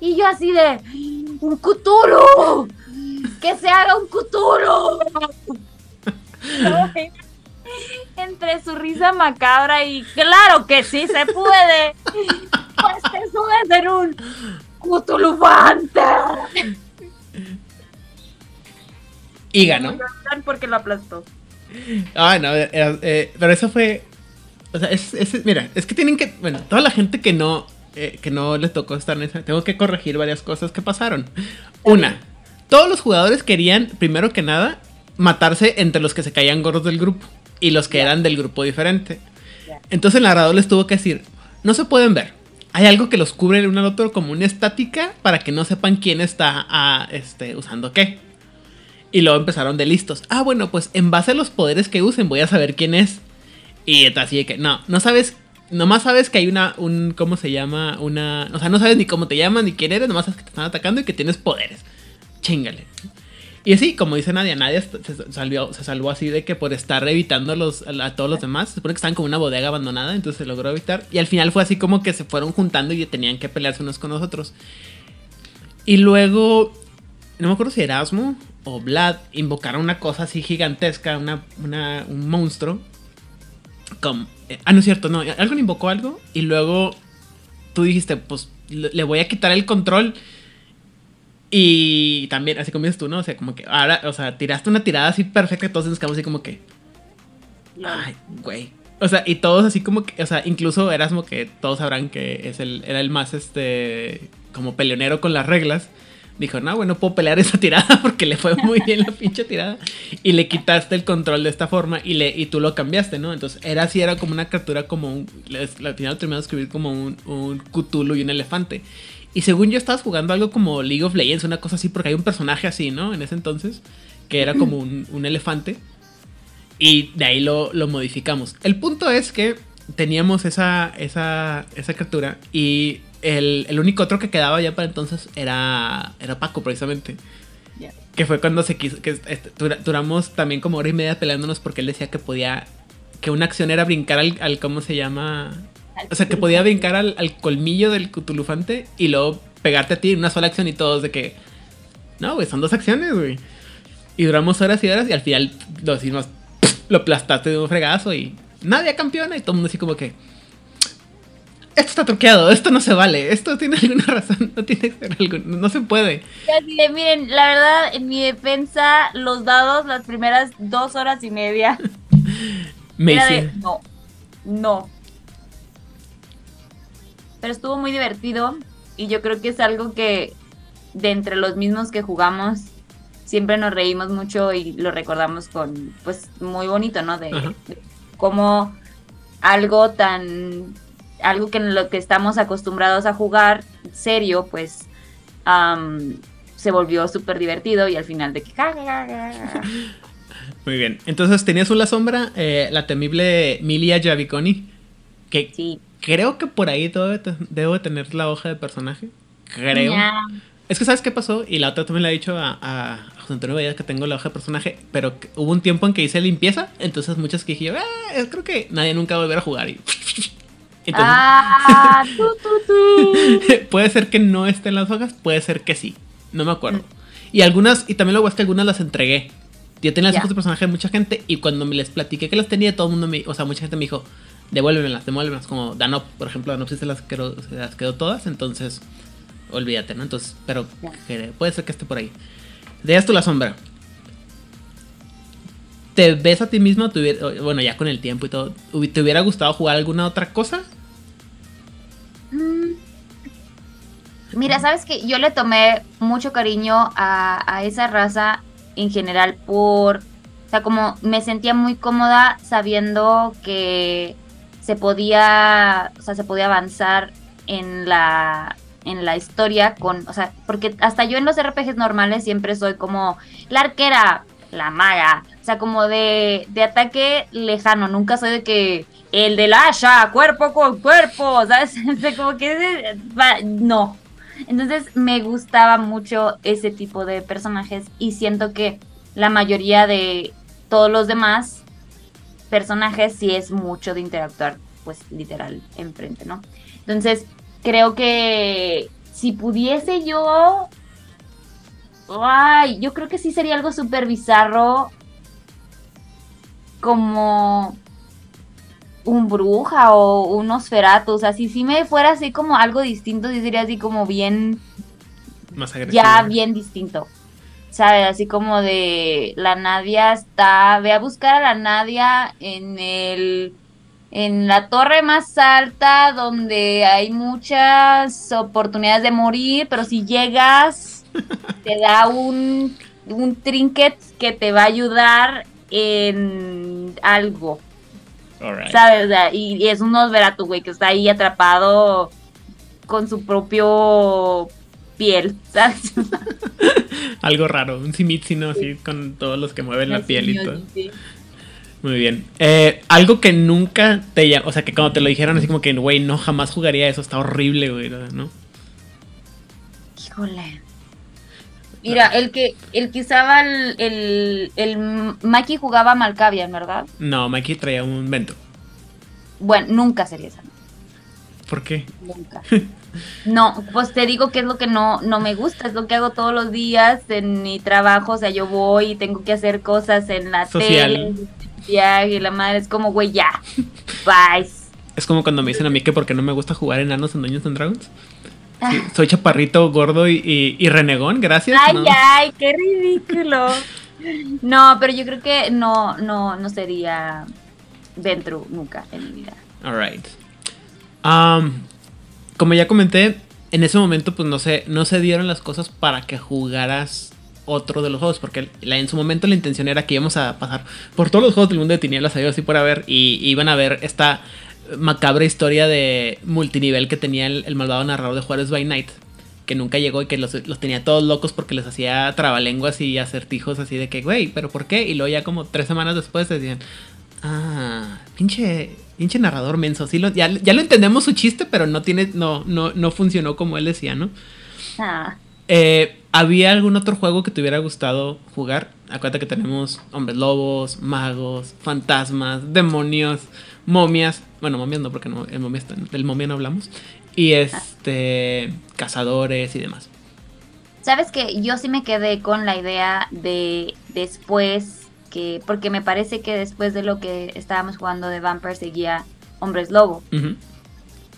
Y yo así de, un Cthulhu, que se haga un Cthulhu. Entre su risa macabra y claro que sí se puede. Pues te subes en un Cthulhufante. Y ganó. Porque lo aplastó. Ah, no, eh, pero eso fue. O sea, es, mira, es que tienen que. Bueno, toda la gente que no eh, que no les tocó estar en esa. Tengo que corregir varias cosas que pasaron. Una, todos los jugadores querían, primero que nada, matarse entre los que se caían gordos del grupo y los que eran del grupo diferente. Entonces el narrador les tuvo que decir, no se pueden ver. Hay algo que los cubre el uno al otro como una estática para que no sepan quién está ah, este, usando qué. Y luego empezaron de listos. Ah, bueno, pues en base a los poderes que usen voy a saber quién es. Y así de que, no, no sabes nomás sabes que hay una, un, ¿cómo se llama? Una, o sea, no sabes ni cómo te llaman ni quién eres, nomás sabes que te están atacando y que tienes poderes. Chingale. Y así, como dice Nadia, Nadia se salvó, se salvó así de que por estar evitando los, a, todos los demás, se supone que estaban como una bodega abandonada, entonces se logró evitar. Y al final fue así como que se fueron juntando y tenían que pelearse unos con los otros. Y luego, no me acuerdo si Erasmo o Vlad invocaron una cosa así gigantesca, una, una, un monstruo. Como, eh, ah, no es cierto, no. Alguien invocó algo y luego tú dijiste, pues le voy a quitar el control. Y también, así dices tú, ¿no? O sea, como que ahora, o sea, tiraste una tirada así perfecta y todos nos quedamos así como que. Ay, güey. O sea, y todos así como que, o sea, incluso Erasmo, que todos sabrán que es el, era el más, este, como peleonero con las reglas dijo, no, bueno, puedo pelear esa tirada porque le fue muy bien la pinche tirada. Y le quitaste el control de esta forma y, le, y tú lo cambiaste, ¿no? Entonces era así, era como una captura como un... Al final terminó de escribir como un, un Cthulhu y un elefante. Y según yo estabas jugando algo como League of Legends, una cosa así, porque hay un personaje así, ¿no? En ese entonces, que era como un, un elefante. Y de ahí lo, lo, modificamos. El punto es que teníamos esa, esa, esa captura y el, único otro que quedaba ya para entonces era, era Paco, precisamente. Que fue cuando se quiso. Que duramos también como hora y media peleándonos porque él decía que podía. Que una acción era brincar al. ¿Cómo se llama? O sea, que podía brincar al, colmillo del cutulufante y luego pegarte a ti en una sola acción y todos de que. No, güey, son dos acciones, güey. Y duramos horas y horas y al final lo decimos. Lo aplastaste de un fregazo y. Nadie campeona y todo el mundo así como que esto está truqueado, esto no se vale, esto tiene alguna razón, no tiene que ser algo, no se puede. miren, la verdad, en mi defensa, los dados, las primeras dos horas y media. Me de, no, no. Pero estuvo muy divertido y yo creo que es algo que de entre los mismos que jugamos siempre nos reímos mucho y lo recordamos con, pues, muy bonito, ¿no? de cómo algo tan algo que en lo que estamos acostumbrados a jugar serio, pues se volvió súper divertido y al final de que... Muy bien, entonces tenías una sombra, eh, la temible Milia Javiconi, que sí. creo que por ahí debo, tener la hoja de personaje, creo. Es que sabes qué pasó, y la otra también le ha dicho a, a José Antonio que tengo la hoja de personaje, pero hubo un tiempo en que hice limpieza, entonces muchas que dije, ah, creo que nadie nunca va a volver a jugar y ah, puede ser que no esté en las hojas, puede ser que sí. No me acuerdo. Y algunas, y también luego es que algunas las entregué. Yo tenía las hojas de personaje de mucha gente y cuando me les platiqué que las tenía, todo el mundo me, o sea, mucha gente me dijo, devuélvemelas, devuélvemelas. Como Danop, por ejemplo, Danop sí se las quedó, se las quedó todas, entonces olvídate, ¿no? Entonces, pero puede ser que esté por ahí. Dejas tú la sombra. ¿Te ves a ti mismo? Bueno, ya con el tiempo y todo. ¿Te hubiera gustado jugar alguna otra cosa? Mm. Mira, sabes que yo le tomé mucho cariño a, esa raza en general por, o sea, como me sentía muy cómoda sabiendo que se podía, o sea, se podía avanzar en la en la historia con, o sea, porque hasta yo en los RPGs normales siempre soy como la arquera, la maga, o sea, como de, de ataque lejano, nunca soy de que el del Asha, cuerpo con cuerpo, ¿sabes? como que no. Entonces me gustaba mucho ese tipo de personajes y siento que la mayoría de todos los demás personajes sí es mucho de interactuar, pues literal, enfrente, ¿no? Entonces creo que si pudiese yo... Ay, yo creo que sí sería algo súper bizarro como un bruja o unos feratos, o si me fuera así como algo distinto, sí sería así como bien... Más agresivo. Ya bien distinto. ¿Sabes? Así como de la Nadia está, ve a buscar a la Nadia en el en la torre más alta donde hay muchas oportunidades de morir, pero si llegas te da un, un trinket que te va a ayudar en algo. ¿Sabes? y, es un Nosferatu, güey, que está ahí atrapado con su propio piel, ¿sabes? Algo raro, un simitsi, ¿no? Así con todos los que mueven la piel y todo. Muy bien. Eh, algo que nunca te o sea, que cuando te lo dijeron así como que, güey, no, jamás jugaría eso, está horrible, güey, ¿no? Híjole. Mira, el que, el que usaba el, el, el Mikey jugaba Malkavian, ¿verdad? No, Mikey traía un vento. Bueno, nunca sería esa. ¿Por qué? Nunca. No, pues te digo que es lo que no, no me gusta, es lo que hago todos los días en mi trabajo, o sea, yo voy y tengo que hacer cosas en la tele, y la madre es como, güey, ya, bye. Es como cuando me dicen a mí que porque no me gusta jugar enanos en Dungeons and Dragons. Ah. soy chaparrito, gordo y, y, renegón, gracias. Ay, ay, qué ridículo. No, pero yo creo que no, no, no sería dentro nunca en mi vida. Alright. Um, como ya comenté, en ese momento pues no se, no se dieron las cosas para que jugaras otro de los juegos, porque en su momento la intención era que íbamos a pasar por todos los juegos del mundo de tinieblas, así por ver, y iban a ver esta macabra historia de multinivel que tenía el, malvado narrador de Juárez by Night, que nunca llegó y que los, tenía todos locos porque les hacía trabalenguas y acertijos así de que, güey, ¿pero por qué? Y luego ya como tres semanas después decían, ah, pinche, pinche narrador menso, sí ya, lo entendemos su chiste, pero no tiene, no, no, no funcionó como él decía, ¿no? Ah. Eh, ¿Había algún otro juego que te hubiera gustado jugar? Acuérdate que tenemos hombres lobos, magos, fantasmas, demonios, momias. Bueno, momias no, porque no, el, momia el momia no hablamos. Y este. cazadores y demás. Sabes que yo sí me quedé con la idea de después que. Porque me parece que después de lo que estábamos jugando de Vampire seguía Hombres Lobo.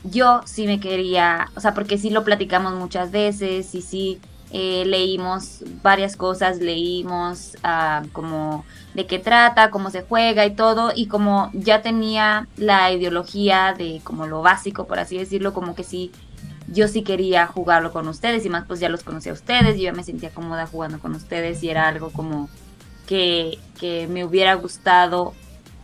Yo sí me quería. O sea, porque sí lo platicamos muchas veces y sí eh, leímos varias cosas, leímos ah, como de qué trata, cómo se juega y todo, y como ya tenía la ideología de como lo básico, por así decirlo, como que sí, yo sí quería jugarlo con ustedes, y más pues ya los conocía a ustedes, yo ya me sentía cómoda jugando con ustedes, y era algo como que, que me hubiera gustado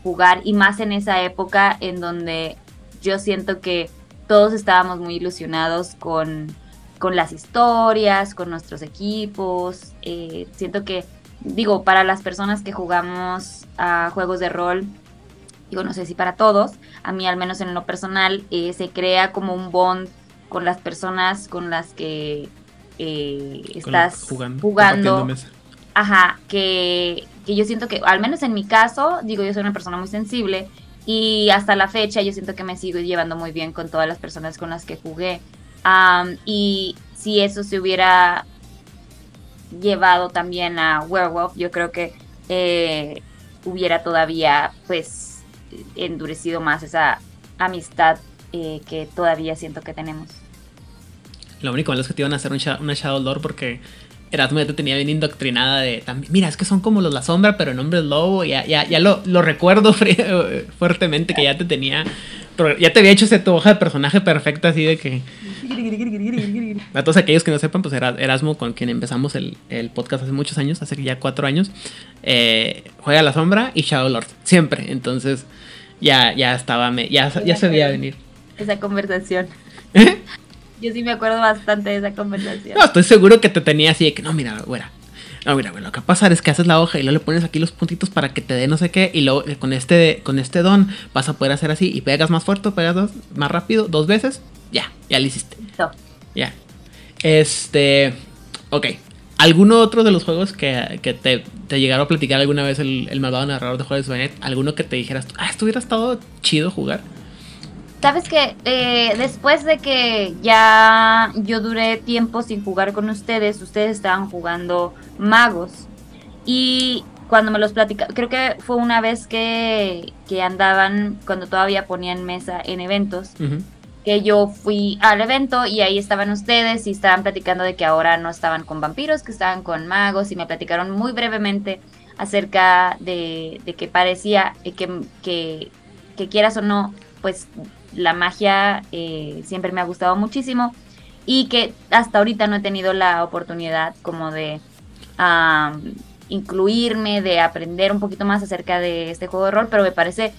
jugar, y más en esa época en donde yo siento que todos estábamos muy ilusionados con con las historias, con nuestros equipos. Eh, siento que, digo, para las personas que jugamos a juegos de rol, digo, no sé si para todos, a mí al menos en lo personal, eh, se crea como un bond con las personas con las que eh, estás jugando. Ajá, que, que yo siento que, al menos en mi caso, digo, yo soy una persona muy sensible y hasta la fecha yo siento que me sigo llevando muy bien con todas las personas con las que jugué y si eso se hubiera llevado también a Werewolf, yo creo que eh, hubiera todavía pues endurecido más esa amistad eh, que todavía siento que tenemos. Lo único malo es que te iban a hacer una Shadow Lord porque Erasmo ya te tenía bien indoctrinada de también, mira, es que son como los La Sombra, pero en hombre lobo, ya, ya, ya lo, lo recuerdo fuertemente que ya te tenía, ya te había hecho esa tu hoja de personaje perfecta así de que a todos aquellos que no sepan, pues era Erasmo con quien empezamos el, podcast hace muchos años, hace ya cuatro años. Eh, juega la sombra y Shadow Lord, siempre. Entonces ya, ya estaba, me, ya, ya se veía venir. Esa conversación. ¿Eh? Yo sí me acuerdo bastante de esa conversación. No, estoy seguro que te tenía así de que no, mira, güera. No, mira, lo que va a pasar es que haces la hoja y luego le pones aquí los puntitos para que te dé no sé qué. Y luego eh, con este, con este don vas a poder hacer así y pegas más fuerte, pegas más rápido, dos veces. Ya, ya lo hiciste. Ya. Este. Ok. ¿Alguno otro de los juegos que, te, te, llegaron a platicar alguna vez el, el malvado narrador de juegos de Bayonet? ¿Alguno que te dijeras, ah, esto hubiera estado chido jugar? Sabes que eh, después de que ya yo duré tiempo sin jugar con ustedes, ustedes estaban jugando magos. Y cuando me los platicaron, creo que fue una vez que, que andaban, cuando todavía ponían mesa en eventos, que yo fui al evento y ahí estaban ustedes y estaban platicando de que ahora no estaban con vampiros, que estaban con magos y me platicaron muy brevemente acerca de, de que parecía que, que, que quieras o no, pues la magia eh, siempre me ha gustado muchísimo y que hasta ahorita no he tenido la oportunidad como de incluirme, de aprender un poquito más acerca de este juego de rol, pero me parece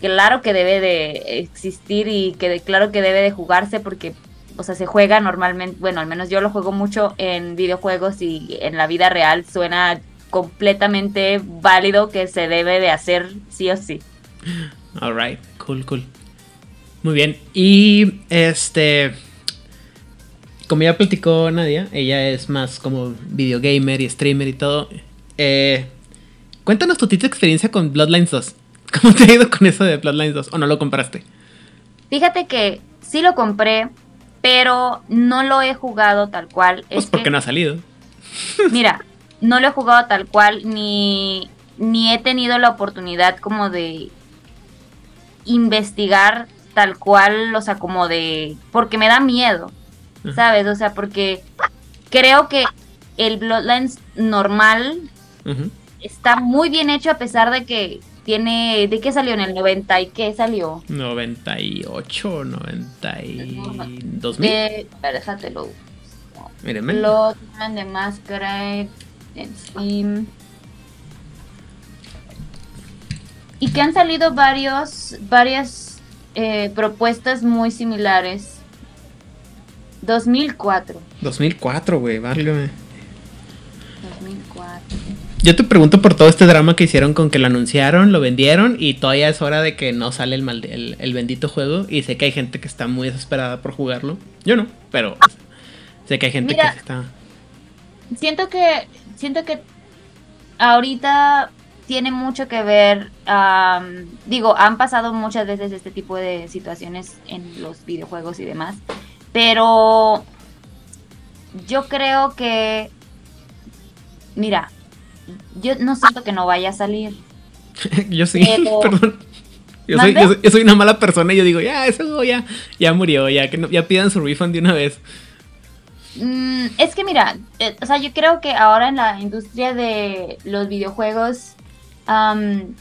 claro que debe de existir y que claro que debe de jugarse porque, o sea, se juega normalmente, bueno, al menos yo lo juego mucho en videojuegos y en la vida real suena completamente válido que se debe de hacer sí o sí. Alright, cool, cool. Muy bien. Y este. Como ya platicó Nadia, ella es más como videogamer y streamer y todo. Eh, cuéntanos tu título experiencia con Bloodlines 2. ¿Cómo te ha ido con eso de Bloodlines 2? ¿O no lo compraste? Fíjate que sí lo compré, pero no lo he jugado tal cual. Pues porque no ha salido. Mira, no lo he jugado tal cual, ni, ni he tenido la oportunidad como de investigar tal cual, o sea, como de, porque me da miedo, ¿sabes? O sea, porque creo que el Bloodlines normal está muy bien hecho a pesar de que tiene, ¿de qué salió en el 90 y qué salió? 98, 92 mil. Eh, déjatelo. Mírenme. Bloodline de Masquerade en Steam. Y que han salido varios, varias eh, propuestas muy similares. 2004. 2004, güey, válgame. 2004. Yo te pregunto por todo este drama que hicieron con que lo anunciaron, lo vendieron y todavía es hora de que no sale el, mal, el, bendito juego. Y sé que hay gente que está muy desesperada por jugarlo. Yo no, pero sé que hay gente que está. Siento que. Siento que ahorita tiene mucho que ver, digo, han pasado muchas veces este tipo de situaciones en los videojuegos y demás, pero yo creo que, mira, yo no siento que no vaya a salir. yo sí, perdón. Yo soy, una mala persona y yo digo, ya, eso ya, ya murió, ya que no, ya pidan su refund de una vez. Mm, es que mira, eh, o sea, yo creo que ahora en la industria de los videojuegos han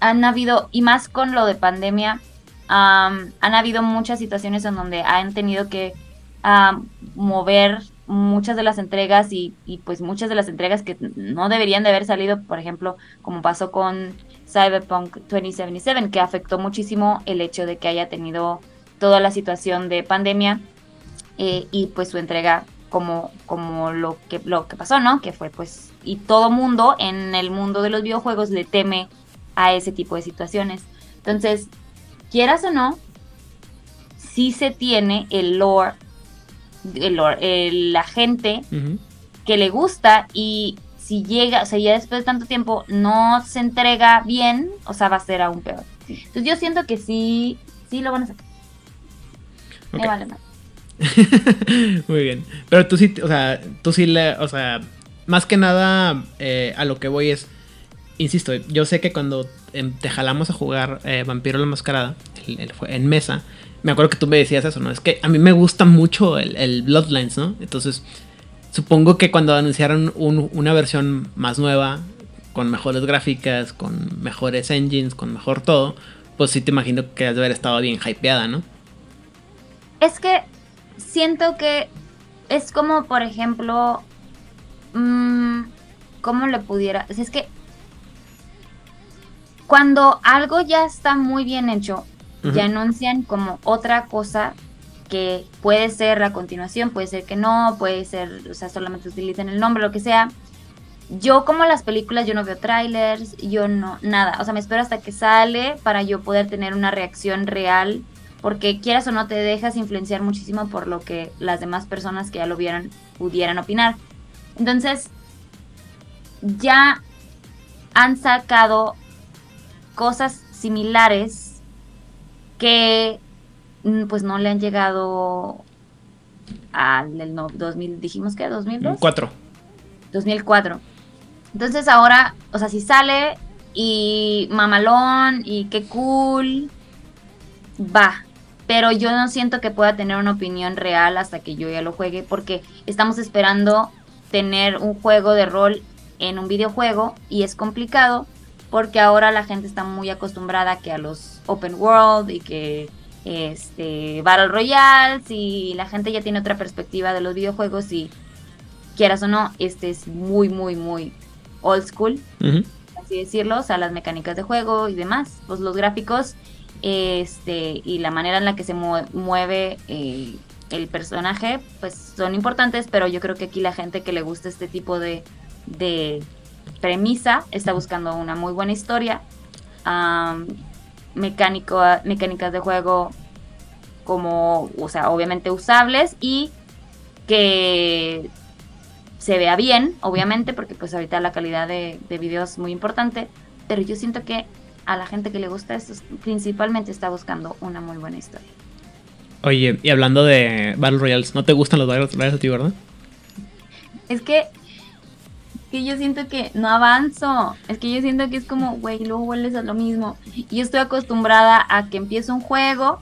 habido, y más con lo de pandemia, han habido muchas situaciones en donde han tenido que mover muchas de las entregas y, pues muchas de las entregas que no deberían de haber salido, por ejemplo, como pasó con Cyberpunk 2077, que afectó muchísimo el hecho de que haya tenido toda la situación de pandemia eh, y pues su entrega como, como lo, que, lo que pasó, ¿no? Que fue pues y todo mundo en el mundo de los videojuegos le teme a ese tipo de situaciones. Entonces, quieras o no, sí se tiene el lore, el lore la gente que le gusta y si llega, o sea, ya después de tanto tiempo no se entrega bien, o sea, va a ser aún peor. Entonces yo siento que sí, sí lo van a sacar. Me vale más. Muy bien. Pero tú sí, o sea, tú sí o sea, más que nada eh, a lo que voy es, insisto, yo sé que cuando em, te jalamos a jugar eh, Vampiro la Mascarada en mesa, me acuerdo que tú me decías eso, ¿no? Es que a mí me gusta mucho el, Bloodlines, ¿no? Entonces, supongo que cuando anunciaron una versión más nueva, con mejores gráficas, con mejores engines, con mejor todo, pues sí te imagino que has de haber estado bien hypeada, ¿no? Es que siento que es como, por ejemplo, mmm, ¿cómo le pudiera? Es que cuando algo ya está muy bien hecho, ya anuncian como otra cosa que puede ser la continuación, puede ser que no, puede ser, o sea, solamente utilicen el nombre, lo que sea. yo como las películas, yo no veo trailers, yo no, nada. O sea, me espero hasta que sale para yo poder tener una reacción real. Porque quieras o no, te dejas influenciar muchísimo por lo que las demás personas que ya lo vieron pudieran opinar. Entonces, ya han sacado cosas similares que mm, pues no le han llegado al 2000, dijimos que 2002. 4. 2004. Entonces ahora, o sea, si sale y mamalón y qué cool, va. Pero yo no siento que pueda tener una opinión real hasta que yo ya lo juegue porque estamos esperando tener un juego de rol en un videojuego y es complicado porque ahora la gente está muy acostumbrada que a los open world y que este Battle Royale, y la gente ya tiene otra perspectiva de los videojuegos y quieras o no, este es muy muy muy old school, así decirlo, o sea, las mecánicas de juego y demás, pues los gráficos este y la manera en la que se mueve eh, el personaje, pues son importantes, pero yo creo que aquí la gente que le gusta este tipo de, de premisa está buscando una muy buena historia, mecánico, mecánicas de juego como, o sea, obviamente usables y que se vea bien, obviamente, porque pues ahorita la calidad de, de video es muy importante, pero yo siento que a la gente que le gusta esto principalmente está buscando una muy buena historia. Oye, y hablando de Battle Royales, ¿no te gustan los Battle Royales a ti, verdad? Es que, que yo siento que no avanzo. Es que yo siento que es como, güey, luego vuelves a lo mismo. Y yo estoy acostumbrada a que empiezo un juego,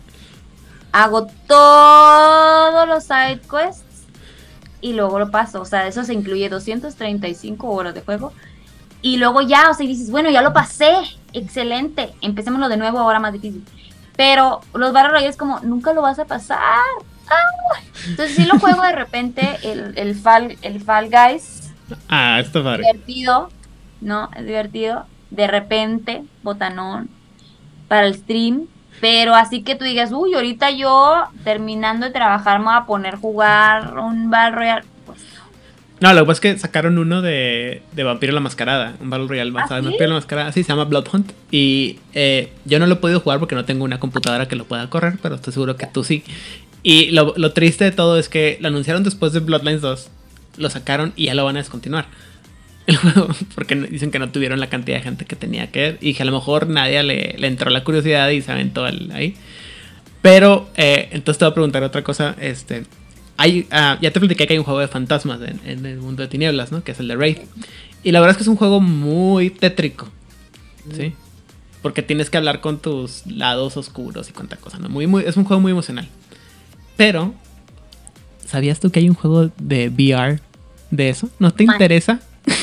hago todos los side quests y luego lo paso. O sea, eso se incluye 235 horas de juego. Y luego ya, o sea, dices, bueno, ya lo pasé, excelente, empecémoslo de nuevo, ahora más difícil. Pero los Battle Royale es como, nunca lo vas a pasar. Ah. Entonces sí lo juego de repente, el, el, Fall, el Fall Guys. Ah, está padre. Divertido, ¿no? Es divertido. De repente, botanón para el stream. Pero así que tú digas, uy, ahorita yo terminando de trabajar me voy a poner a jugar un Battle Royale. No. Lo que pasa es que sacaron uno de, de Vampiro la Mascarada, un Battle Royale basado ¿Ah, en Vampiro la Mascarada, sí, se llama Blood Hunt. Y eh, yo no lo he podido jugar porque no tengo una computadora que lo pueda correr, pero estoy seguro que tú sí. Y lo, lo triste de todo es que lo anunciaron después de Bloodlines 2, lo sacaron y ya lo van a descontinuar. porque dicen que no tuvieron la cantidad de gente que tenía que y que a lo mejor nadie le, le entró la curiosidad y se aventó ahí. Pero, eh, entonces te voy a preguntar otra cosa. Este, hay, ah, ya te platiqué que hay un juego de fantasmas en, el mundo de tinieblas, ¿no? Que es el de Raid. Y la verdad es que es un juego muy tétrico. ¿Sí? Porque tienes que hablar con tus lados oscuros y cuánta cosa, ¿no? Muy, muy, es un juego muy emocional. Pero, ¿sabías tú que hay un juego de VR de eso? ¿No te interesa?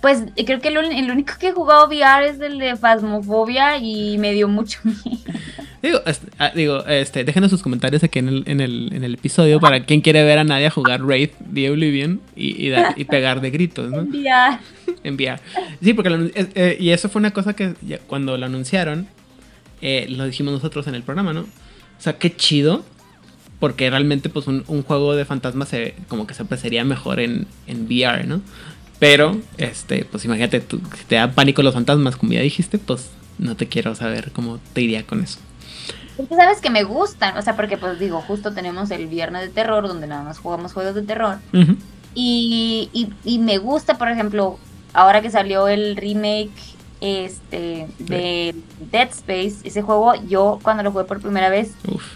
Pues creo que el, único que he jugado VR es el de Phasmophobia y me dio mucho miedo. Digo, ah, digo, este, déjenos sus comentarios aquí en el, en el, en el episodio para quien quiere ver a Nadia jugar Wraith de Oblivion y, y, pegar de gritos, ¿no? En VR. Sí, porque eh, y eso fue una cosa que cuando lo anunciaron, eh, lo dijimos nosotros en el programa, ¿no? O sea, qué chido porque realmente pues un, juego de fantasmas se, como que se apreciaría mejor en, en VR, ¿no? Pero, este, pues imagínate, tú, si te da pánico los fantasmas, como ya dijiste, pues no te quiero saber cómo te iría con eso. Porque sabes que me gustan, o sea, porque pues digo, justo tenemos el viernes de terror, donde nada más jugamos juegos de terror. y, y, y, me gusta, por ejemplo, ahora que salió el remake este de Dead Space, ese juego, yo cuando lo jugué por primera vez,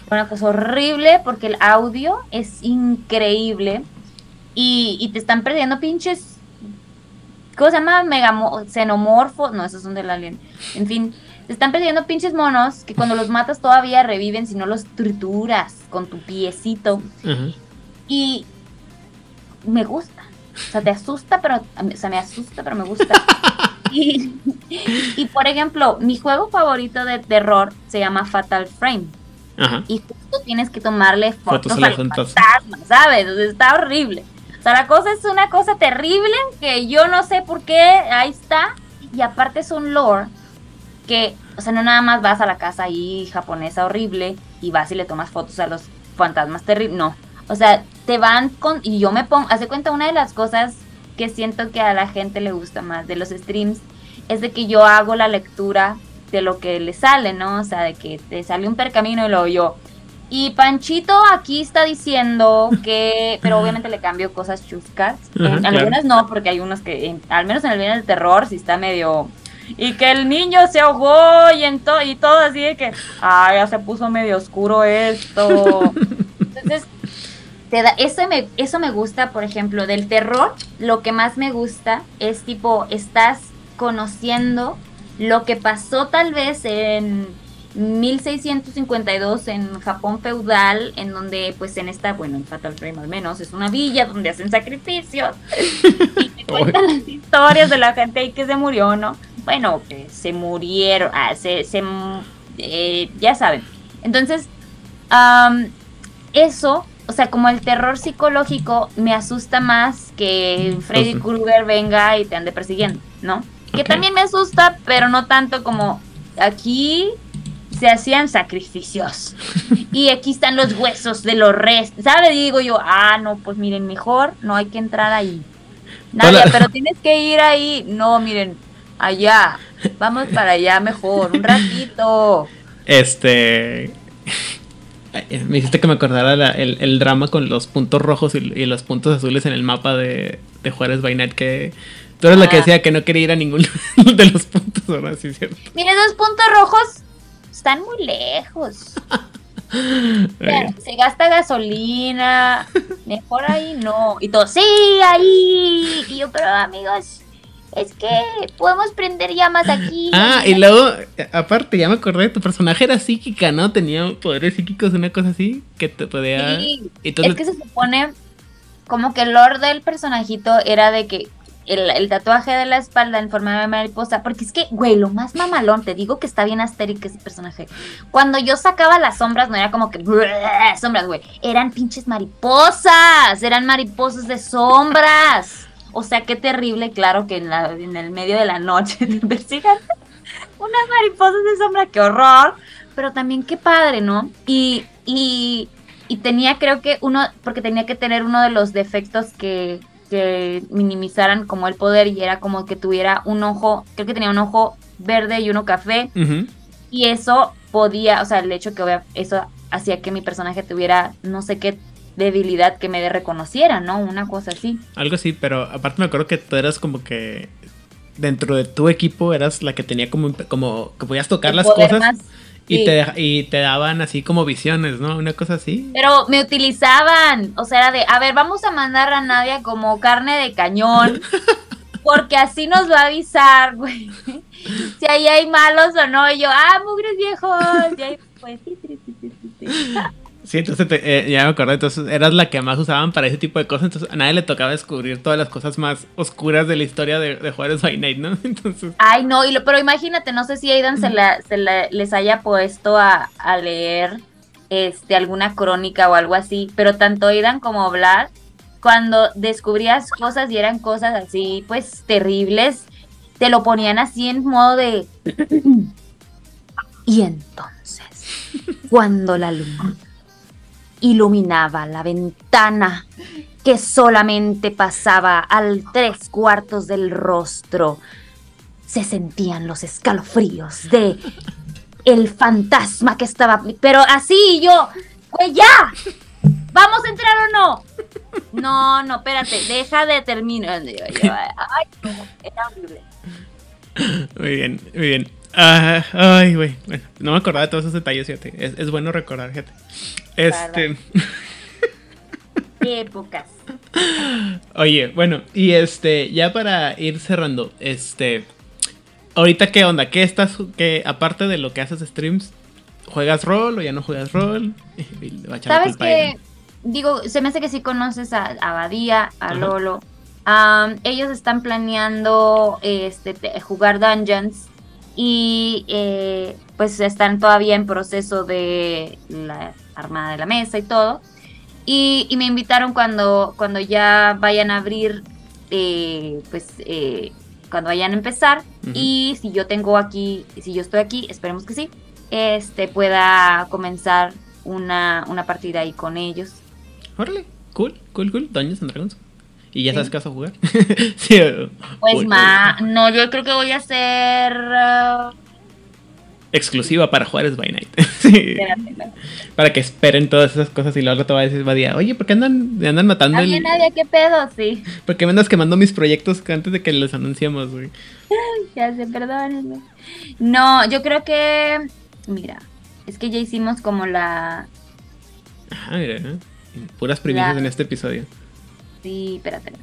fue una cosa horrible porque el audio es increíble y, y te están perdiendo pinches ¿Cómo se llama? Megamo xenomorfo. No, esos son del alien. En fin, te están perdiendo pinches monos que cuando los matas todavía reviven si no los trituras con tu piecito. Y me gusta. O sea, te asusta, pero. O sea, me asusta, pero me gusta. y, y, por ejemplo, mi juego favorito de terror se llama Fatal Frame. Y justo tienes que tomarle fotos, fotos a los fantasmas, ¿sabes? está horrible. O sea, la cosa es una cosa terrible que yo no sé por qué ahí está. Y aparte es un lore que, o sea, no nada más vas a la casa ahí japonesa horrible y vas y le tomas fotos a los fantasmas terribles. No. O sea, te van con. Y yo me pongo. Hace cuenta, una de las cosas que siento que a la gente le gusta más de los streams es de que yo hago la lectura de lo que le sale, ¿no? O sea, de que te sale un percamino y luego yo. Y Panchito aquí está diciendo que, pero obviamente le cambio cosas chuscas. algunas no, porque hay unos que, al menos en el bien del terror, sí está medio y que el niño se ahogó y, en y todo así de que, ah, ya se puso medio oscuro esto. Entonces, te da, eso, me, eso me gusta, por ejemplo, del terror, lo que más me gusta es tipo, estás conociendo lo que pasó tal vez en 1652 en Japón feudal, en donde pues en esta, bueno, en Fatal Frame al menos, es una villa donde hacen sacrificios y te cuentan las historias de la gente ahí que se murió, ¿no? bueno, que se murieron, ah, se, eh, ya saben. Entonces, eso, o sea, como el terror psicológico me asusta más que Freddy Krueger venga y te ande persiguiendo, ¿no? Que también me asusta, pero no tanto como aquí se hacían sacrificios. y aquí están los huesos de los restos. ¿Sabe? Digo yo, ah, no, pues miren, mejor no hay que entrar ahí. Nadie, pero tienes que ir ahí. No, miren, allá. Vamos para allá mejor, un ratito. Este. Me hiciste que me acordara el, drama con los puntos rojos y, los puntos azules en el mapa de, Juárez by que tú eres la que ah. decía que no quería ir a ninguno de los puntos, ahora sí cierto. Mire, esos puntos rojos están muy lejos. se gasta gasolina, mejor ahí no. Y todo, sí, ahí. Y yo, pero amigos, es que podemos prender llamas aquí. Ah, y luego, aparte, ya me acordé, tu personaje era psíquica, ¿no? Tenía poderes psíquicos, una cosa así, que te podía... Sí, es que se supone como que el lore del personajito era de que el, tatuaje de la espalda en forma de mariposa, porque es que, güey, lo más mamalón, te digo que está bien astérico ese personaje. Cuando yo sacaba las sombras, no era como que sombras, güey, eran pinches mariposas, eran mariposas de sombras. O sea, qué terrible, claro, que en, el medio de la noche te unas mariposas de sombra, qué horror, pero también qué padre, ¿no? Y, y, y tenía, creo que uno, porque tenía que tener uno de los defectos que, que minimizaran como el poder y era como que tuviera un ojo, creo que tenía un ojo verde y uno café. Y eso podía, o sea, el hecho que eso hacía que mi personaje tuviera no sé qué debilidad que me reconociera, ¿no? Una cosa así. Algo así, pero aparte me acuerdo que tú eras como que dentro de tu equipo eras la que tenía como, como que podías tocar las cosas. Y, te, y te daban así como visiones, ¿no? Una cosa así. Pero me utilizaban. O sea, era de, a ver, vamos a mandar a Nadia como carne de cañón. porque así nos va a avisar, güey. si ahí hay malos o no. Y yo, ah, mugres viejos. Y ahí, pues sí, sí, sí, sí. sí. Sí, entonces eh, ya me acordé, entonces eras la que más usaban para ese tipo de cosas, entonces a nadie le tocaba descubrir todas las cosas más oscuras de la historia de, Juárez by Night, ¿no? Entonces... Ay, no, y lo, pero imagínate, no sé si Aidan se, la, se les haya puesto a, leer este, alguna crónica o algo así, pero tanto Aidan como Vlad, cuando descubrías cosas y eran cosas así, pues terribles, te lo ponían así en modo de... y entonces, cuando la luna iluminaba la ventana que solamente pasaba al tres cuartos del rostro. Se sentían los escalofríos de el fantasma que estaba... Pero así yo, pues ya, ¿vamos a entrar o no? No, no, espérate, deja de terminar. Muy bien, muy bien. Ay, güey. no me acordaba de todos esos detalles, fíjate. Es, bueno recordar, fíjate. Este. Qué épocas. Oye, bueno, y este, ya para ir cerrando, este. Ahorita, ¿qué onda? ¿Qué estás, que aparte de lo que haces streams, juegas rol o ya no juegas rol? Sabes que, digo, se me hace que sí conoces a Abadía, a Lolo. ellos están planeando este, jugar Dungeons y eh, pues están todavía en proceso de la armada de la mesa y todo. Y, me invitaron cuando, cuando ya vayan a abrir, eh, pues eh, cuando vayan a empezar. Y si yo tengo aquí, si yo estoy aquí, esperemos que sí, este pueda comenzar una, una partida ahí con ellos. Órale, cool, cool, cool. Dungeons and Dragons. ¿Y ya sabes qué vas a jugar? sí, Pues uy, ma, no, yo creo que voy a hacer. ah, Exclusiva para Juárez by Night. sí. espérate, espérate. Para que esperen todas esas cosas y luego te va a decir Badía, oye, ¿por qué andan, andan matando Nadie, el... nadie, ¿qué pedo? Sí. ¿Por qué me andas quemando mis proyectos antes de que los anunciamos, güey? Ya sé, perdónenme. No, yo creo que. Mira, es que ya hicimos como la. Ajá, mira, ¿eh? Puras primicias La- en este episodio. Sí, espérate.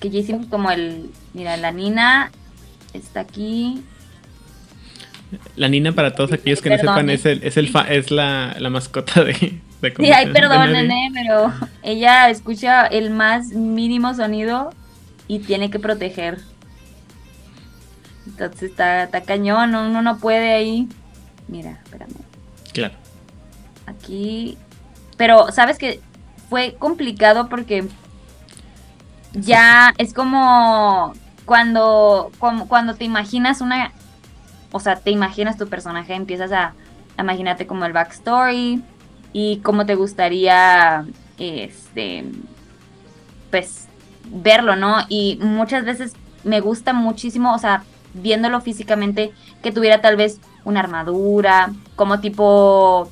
Que ya hicimos como el. Mira, la Nina está aquí. La Nina, para todos aquellos que no sepan, es, el, es, el fa- es la, la mascota de, de Sí, ay, de perdón, nadie. nene, pero ella escucha el más mínimo sonido y tiene que proteger. Entonces está, está cañón, uno no puede ahí. Mira, espérame. Claro. Aquí. Pero, ¿sabes que Fue complicado porque ya es como cuando, como cuando te imaginas una. O sea, te imaginas tu personaje, empiezas a, a imaginarte como el backstory y cómo te gustaría. Este. Pues verlo, ¿no? Y muchas veces me gusta muchísimo, o sea, viéndolo físicamente, que tuviera tal vez una armadura, como tipo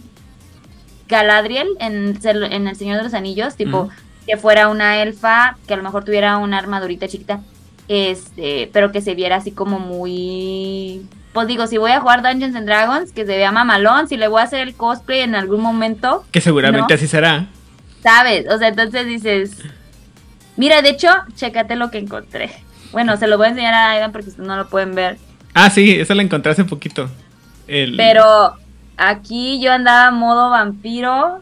Galadriel en, El Señor de los Anillos, tipo. Que fuera una elfa, que a lo mejor tuviera una armadurita chiquita, este, pero que se viera así como muy... Pues digo, si voy a jugar Dungeons and Dragons, que se vea mamalón, si le voy a hacer el cosplay en algún momento, Que seguramente No. así será. ¿sabes? O sea, entonces dices... Mira, de hecho, chécate lo que encontré. Bueno, se lo voy a enseñar a Aidan porque ustedes no lo pueden ver. Ah, sí, esa la encontré hace poquito. El- Pero aquí yo andaba modo vampiro.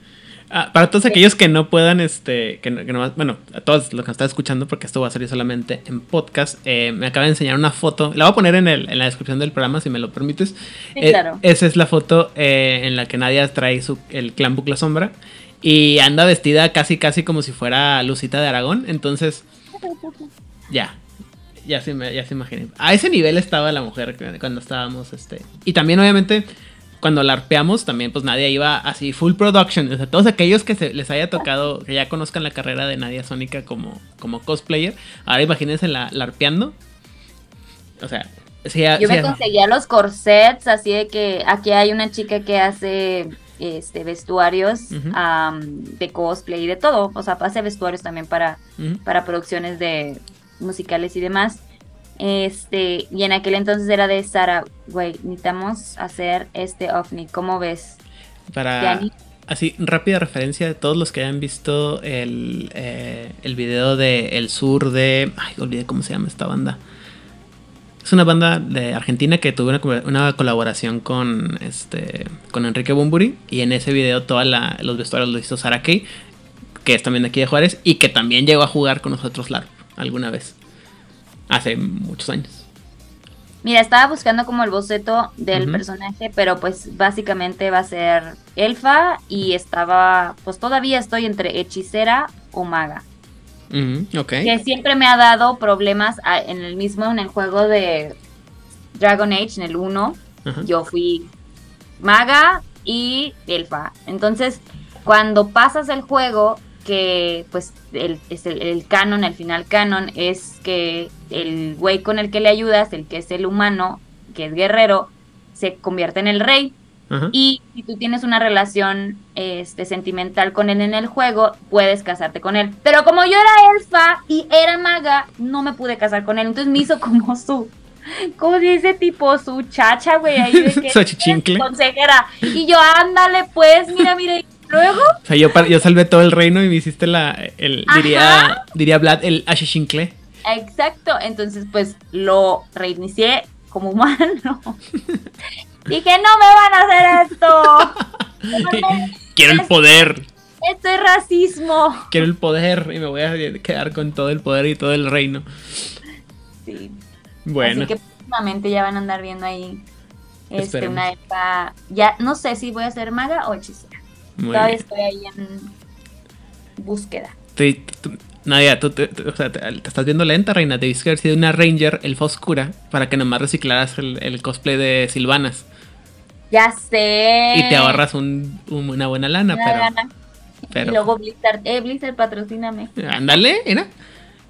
Ah, para todos aquellos que no puedan, este, que, no- que nomás- bueno, a todos los que nos están escuchando, porque esto va a salir solamente en podcast, eh, me acaba de enseñar una foto, la voy a poner en, el- en la descripción del programa, si me lo permites. Sí, Eh, claro. Esa es la foto eh, en la que Nadia trae su, el clan Bucla Sombra y anda vestida casi, casi como si fuera Lucita de Aragón, entonces, ya. Ya se, ya se imaginé. A ese nivel estaba la mujer cuando estábamos, este. Y también, obviamente, cuando la arpeamos, también pues Nadia iba así full production. O sea, todos aquellos que se, les haya tocado, que ya conozcan la carrera de Nadia Sónica como, como cosplayer, ahora imagínense la, la arpeando. O sea, Yo me conseguía los corsets, así de que aquí hay una chica que hace este vestuarios de cosplay y de todo. O sea, hace vestuarios también para, para producciones de musicales y demás. Este, y en aquel entonces era de Sara, güey, necesitamos hacer este ovni, ¿cómo ves? Para así, rápida referencia de todos los que hayan visto el, eh, el video de El Sur de. Ay, olvidé cómo se llama esta banda. Es una banda de Argentina que tuvo una, co- una colaboración con este con Enrique Bumburi. Y en ese video todos los vestuarios lo hizo Sara Kay, que es también de aquí de Juárez, y que también llegó a jugar con nosotros LARP alguna vez. Hace muchos años. Mira, estaba buscando como el boceto del personaje, pero pues básicamente va a ser elfa y estaba, pues todavía estoy entre hechicera o maga. Que siempre me ha dado problemas a- en el mismo, en el juego de Dragon Age, en el 1. Ajá. Yo fui maga y elfa. Entonces, cuando pasas el juego, que pues el, es el, el canon, el final canon, es que el güey con el que le ayudas, el que es el humano, que es guerrero, se convierte en el rey. Y si tú tienes una relación este, sentimental con él en el juego, puedes casarte con él. Pero como yo era elfa y era maga, no me pude casar con él. Entonces me hizo como su, ¿cómo se dice? Tipo su chacha, güey, ahí de que consejera. Y yo, ándale, pues, mira, mira. Luego, O sea, yo, yo salvé todo el reino y me hiciste la. El, Ajá. diría, diría Vlad, el Ashishinkle. exacto. Entonces, pues, lo reinicié como humano. Dije, no me van a hacer esto. Quiero el poder. Esto es racismo. Quiero el poder y me voy a quedar con todo el poder y todo el reino. Sí. Bueno, Así que próximamente ya van a andar viendo ahí este, Esperemos. una elfa. Ya no sé si voy a ser maga o hechicera. Muy Todavía bien. estoy ahí en búsqueda. Tú- tú- Nadia, tú te, o sea, te- te estás viendo lenta, reina. Debiste haber sido una ranger elfa oscura para que nomás reciclaras el, el cosplay de Silvanas. Ya sé. Y te ahorras un- un- una buena lana, Una pero. gana. pero- Y luego Blizzard, eh, Blizzard, patrocíname. Ándale, mira.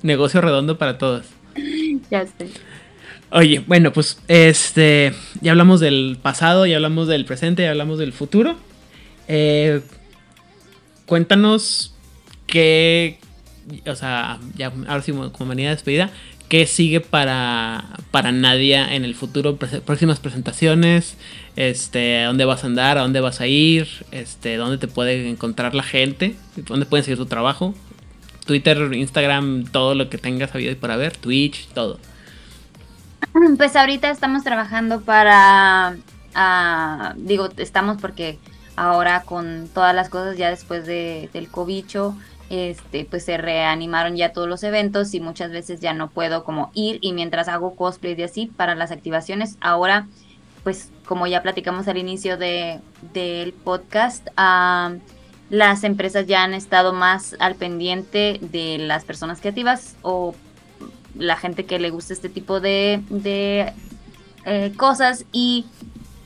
negocio redondo para todos. Ya sé. Oye, bueno, pues este, ya hablamos del pasado, ya hablamos del presente, ya hablamos del futuro. Eh, cuéntanos qué, o sea, ya ahora sí como manera de despedida, qué sigue para, para Nadia en el futuro, próximas presentaciones, este, dónde vas a andar, a dónde vas a ir, este, dónde te puede encontrar la gente, dónde pueden seguir tu trabajo, Twitter, Instagram, todo lo que tengas habido y por haber, Twitch, todo. Pues ahorita estamos trabajando para, ah, digo, estamos porque ahora con todas las cosas ya después de, del cobicho, este, pues se reanimaron ya todos los eventos y muchas veces ya no puedo como ir y mientras hago cosplay y así para las activaciones, ahora pues como ya platicamos al inicio de, del podcast, las empresas ya han estado más al pendiente de las personas creativas o la gente que le gusta este tipo de, de eh, cosas y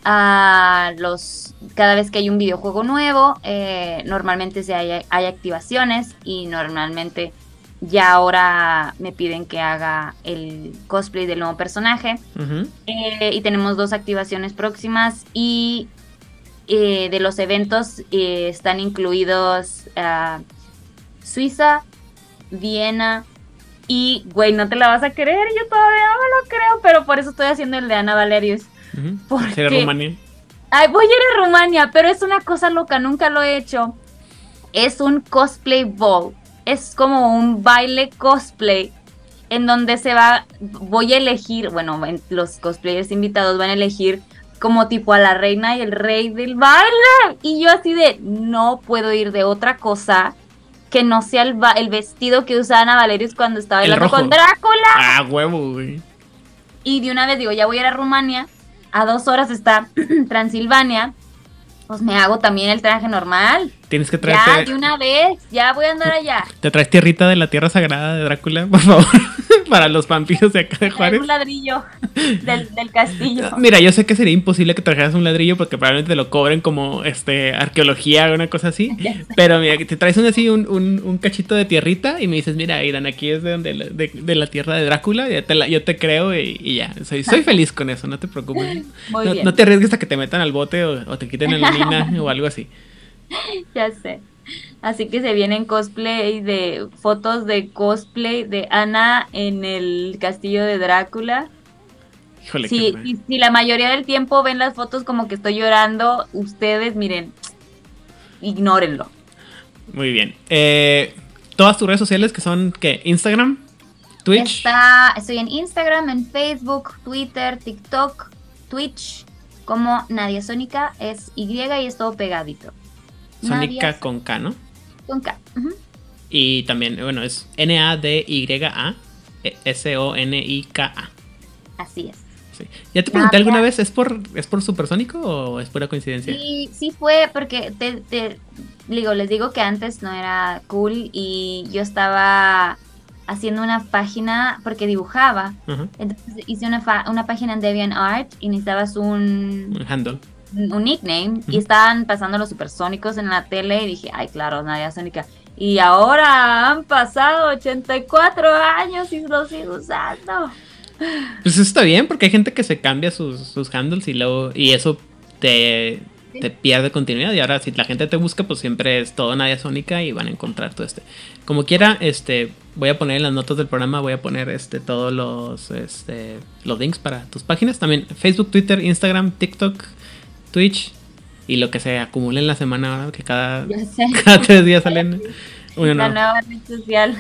a los cada vez que hay un videojuego nuevo eh, normalmente se hay, hay activaciones y normalmente ya ahora me piden que haga el cosplay del nuevo personaje eh, y tenemos dos activaciones próximas y eh, de los eventos están incluidos ah, Suiza, Viena y, güey, no te la vas a creer, yo todavía no me lo creo, pero por eso estoy haciendo el de Ana Valerius. Rumania. Ay, voy a ir a Rumania, pero es una cosa loca, nunca lo he hecho. Es un cosplay ball. Es como un baile cosplay en donde se va, voy a elegir, bueno, en- los cosplayers invitados van a elegir como tipo a la reina y el rey del baile. Y yo así de, no puedo ir de otra cosa que no sea el, el vestido que usaba Ana Valerius cuando estaba bailando con Drácula. Ah, huevo, güey. Y de una vez digo, ya voy a ir a Rumania, a dos horas está Transilvania, pues me hago también el traje normal. Tienes que Ya, de una vez, ya voy a andar allá. Te traes tierrita de la tierra sagrada de Drácula, por favor. para los vampiros de acá de Juárez. un ladrillo del, del castillo. Mira, yo sé que sería imposible que trajeras un ladrillo porque probablemente te lo cobren como este arqueología o una cosa así. Pero mira, te traes un así un, un, un cachito de tierrita y me dices, mira, Irán, aquí es de donde la- de, de la tierra de Drácula, ya te la- yo te creo y, y ya. Soy, soy feliz con eso, no te preocupes. Muy no, bien, no te arriesgues a que te metan al bote o, o te quiten la mina o algo así. ya sé. Así que se vienen cosplay de fotos de cosplay de Ana en el castillo de Drácula. Híjole, Si, qué si, si la mayoría del tiempo ven las fotos como que estoy llorando, ustedes miren, ignórenlo. Muy bien. Eh, Todas tus redes sociales que son, ¿qué? Instagram, Twitch. Está, estoy en Instagram, en Facebook, Twitter, TikTok, Twitch, como Nadia Sónica, es Y y es todo pegadito. Sónica con K, ¿no? con K. Y también, bueno, es N-A-D-Y-A. e-. Así es. Sí. ¿Ya te pregunté Nadia. alguna vez, ¿es por, ¿es por supersónico o es pura coincidencia? Sí, sí fue porque te, te- digo, les digo que antes no era cool y yo estaba haciendo una página porque dibujaba. Entonces hice una, fa- una página en DeviantArt y necesitabas un, un handle. Un nickname y estaban pasando los supersónicos en la tele y dije, ay, claro, Nadia Sónica. Y ahora han pasado 84 años y lo sigo usando. Pues está bien, porque hay gente que se cambia sus, sus handles y luego. Y eso te, te pierde continuidad. Y ahora, si la gente te busca, pues siempre es todo Nadia Sónica y van a encontrar todo este. Como quiera, este. Voy a poner en las notas del programa, voy a poner este todos los este, los links para tus páginas. También Facebook, Twitter, Instagram, TikTok, Twitch y lo que se acumule en la semana, ¿verdad? que cada, tres días salen uno La nuevo. nueva red social.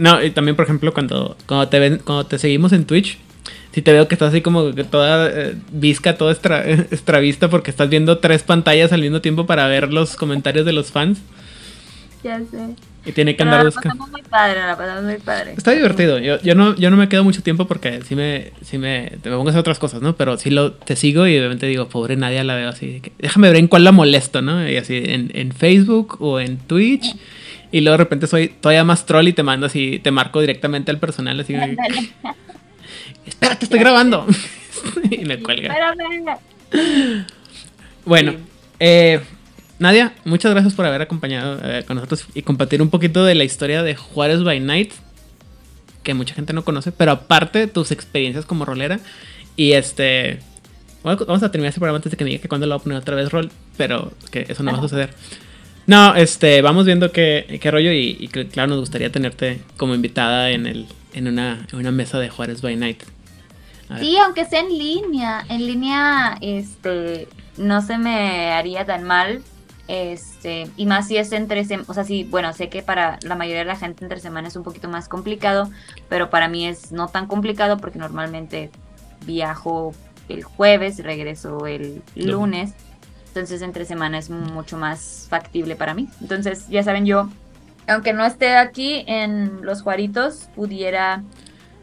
No, y también, por ejemplo, cuando, cuando, te ven, cuando te seguimos en Twitch, si te veo que estás así como que toda eh, visca, toda extra, extravista, porque estás viendo tres pantallas al mismo tiempo para ver los comentarios de los fans Ya sé. y tiene que andar la pasamos muy padre, la pasamos muy padre. Está divertido. Yo, yo, no, yo no me quedo mucho tiempo porque sí me, sí me, me pongo a hacer otras cosas, ¿no? Pero sí lo, te sigo y obviamente digo, pobre Nadia, la veo así. que, déjame ver en cuál la molesto, ¿no? Y así en, en Facebook o en Twitch. Y luego de repente soy todavía más troll y te mando así, te marco directamente al personal, así. Ándale. Espérate, estoy grabando. y me cuelga. Bueno, eh, Nadia, muchas gracias por haber acompañado eh, con nosotros y compartir un poquito de la historia de Juárez by Night. que mucha gente no conoce, pero aparte tus experiencias como rolera. Y este. Vamos a terminar este programa antes de que me diga que cuando lo voy a poner otra vez rol, pero que eso no va a suceder. No, este, vamos viendo qué, qué rollo y, claro, nos gustaría tenerte como invitada en, el, en, una, en una mesa de Juárez by Night. Sí, aunque sea en línea. En línea, este, no se me haría tan mal. Este, y más si es entre semanas, o sea, sí, bueno, sé que para la mayoría de la gente entre semanas es un poquito más complicado, pero para mí es no tan complicado porque normalmente viajo el jueves, regreso el lunes. Entonces entre semana es mucho más factible para mí. Entonces, ya saben, yo, aunque no esté aquí en Los Juaritos, pudiera...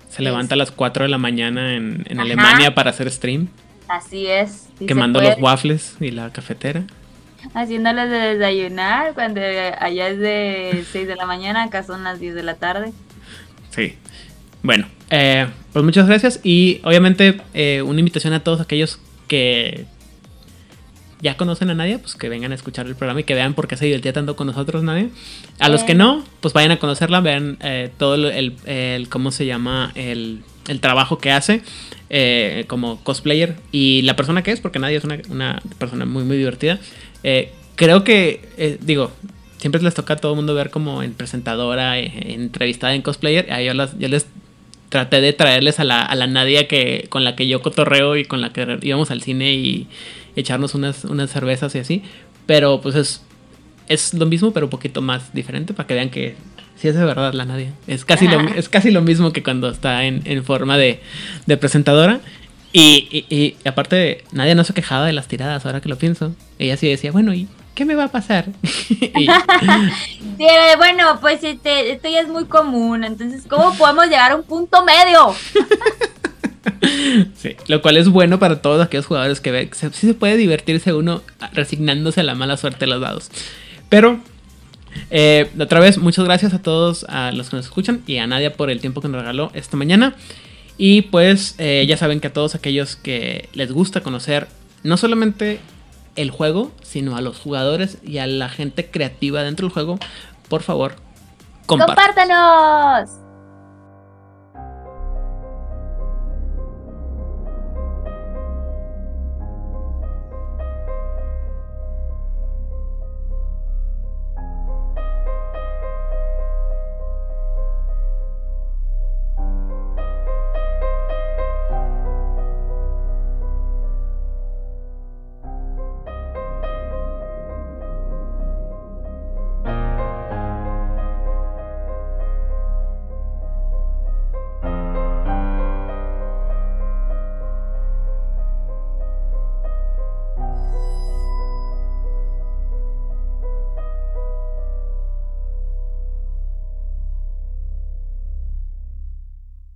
Se levanta a las 4 de la mañana en, Alemania para hacer stream. Así es. quemando los waffles y la cafetera. Haciéndoles de desayunar cuando allá es de 6 de la mañana, acá son las 10 de la tarde. Sí. Bueno, eh, pues muchas gracias y obviamente eh, una invitación a todos aquellos que ya conocen a Nadia, pues que vengan a escuchar el programa y que vean por qué se divertía tanto con nosotros, Nadia. A los que no, pues vayan a conocerla, vean eh, todo el, el, ¿cómo se llama? El, el trabajo que hace eh, como cosplayer y la persona que es, porque Nadia es una, una persona muy, muy divertida. Eh, creo que, digo, siempre les toca a todo el mundo ver como en presentadora, entrevistada en cosplayer. A yo, las, yo les traté de traerles a la, a la Nadia que, con la que yo cotorreo y con la que íbamos al cine y echarnos unas, unas cervezas y así. Pero pues es, es lo mismo, pero un poquito más diferente para que vean que sí es de verdad la Nadia. Es casi, lo, es casi lo mismo que cuando está en, en forma de, de presentadora. Y, y, aparte, Nadia no se quejaba de las tiradas, ahora que lo pienso. Ella sí decía, bueno, ¿y qué me va a pasar? bueno, pues este, esto ya es muy común, entonces, ¿cómo podemos llegar a un punto medio? Sí, lo cual es bueno para todos aquellos jugadores que ven. Sí se puede divertirse uno resignándose a la mala suerte de los dados. Pero, eh, otra vez, muchas gracias a todos a los que nos escuchan y a Nadia por el tiempo que nos regaló esta mañana. Y pues eh, ya saben que a todos aquellos que les gusta conocer no solamente el juego, sino a los jugadores y a la gente creativa dentro del juego, por favor, compártanos.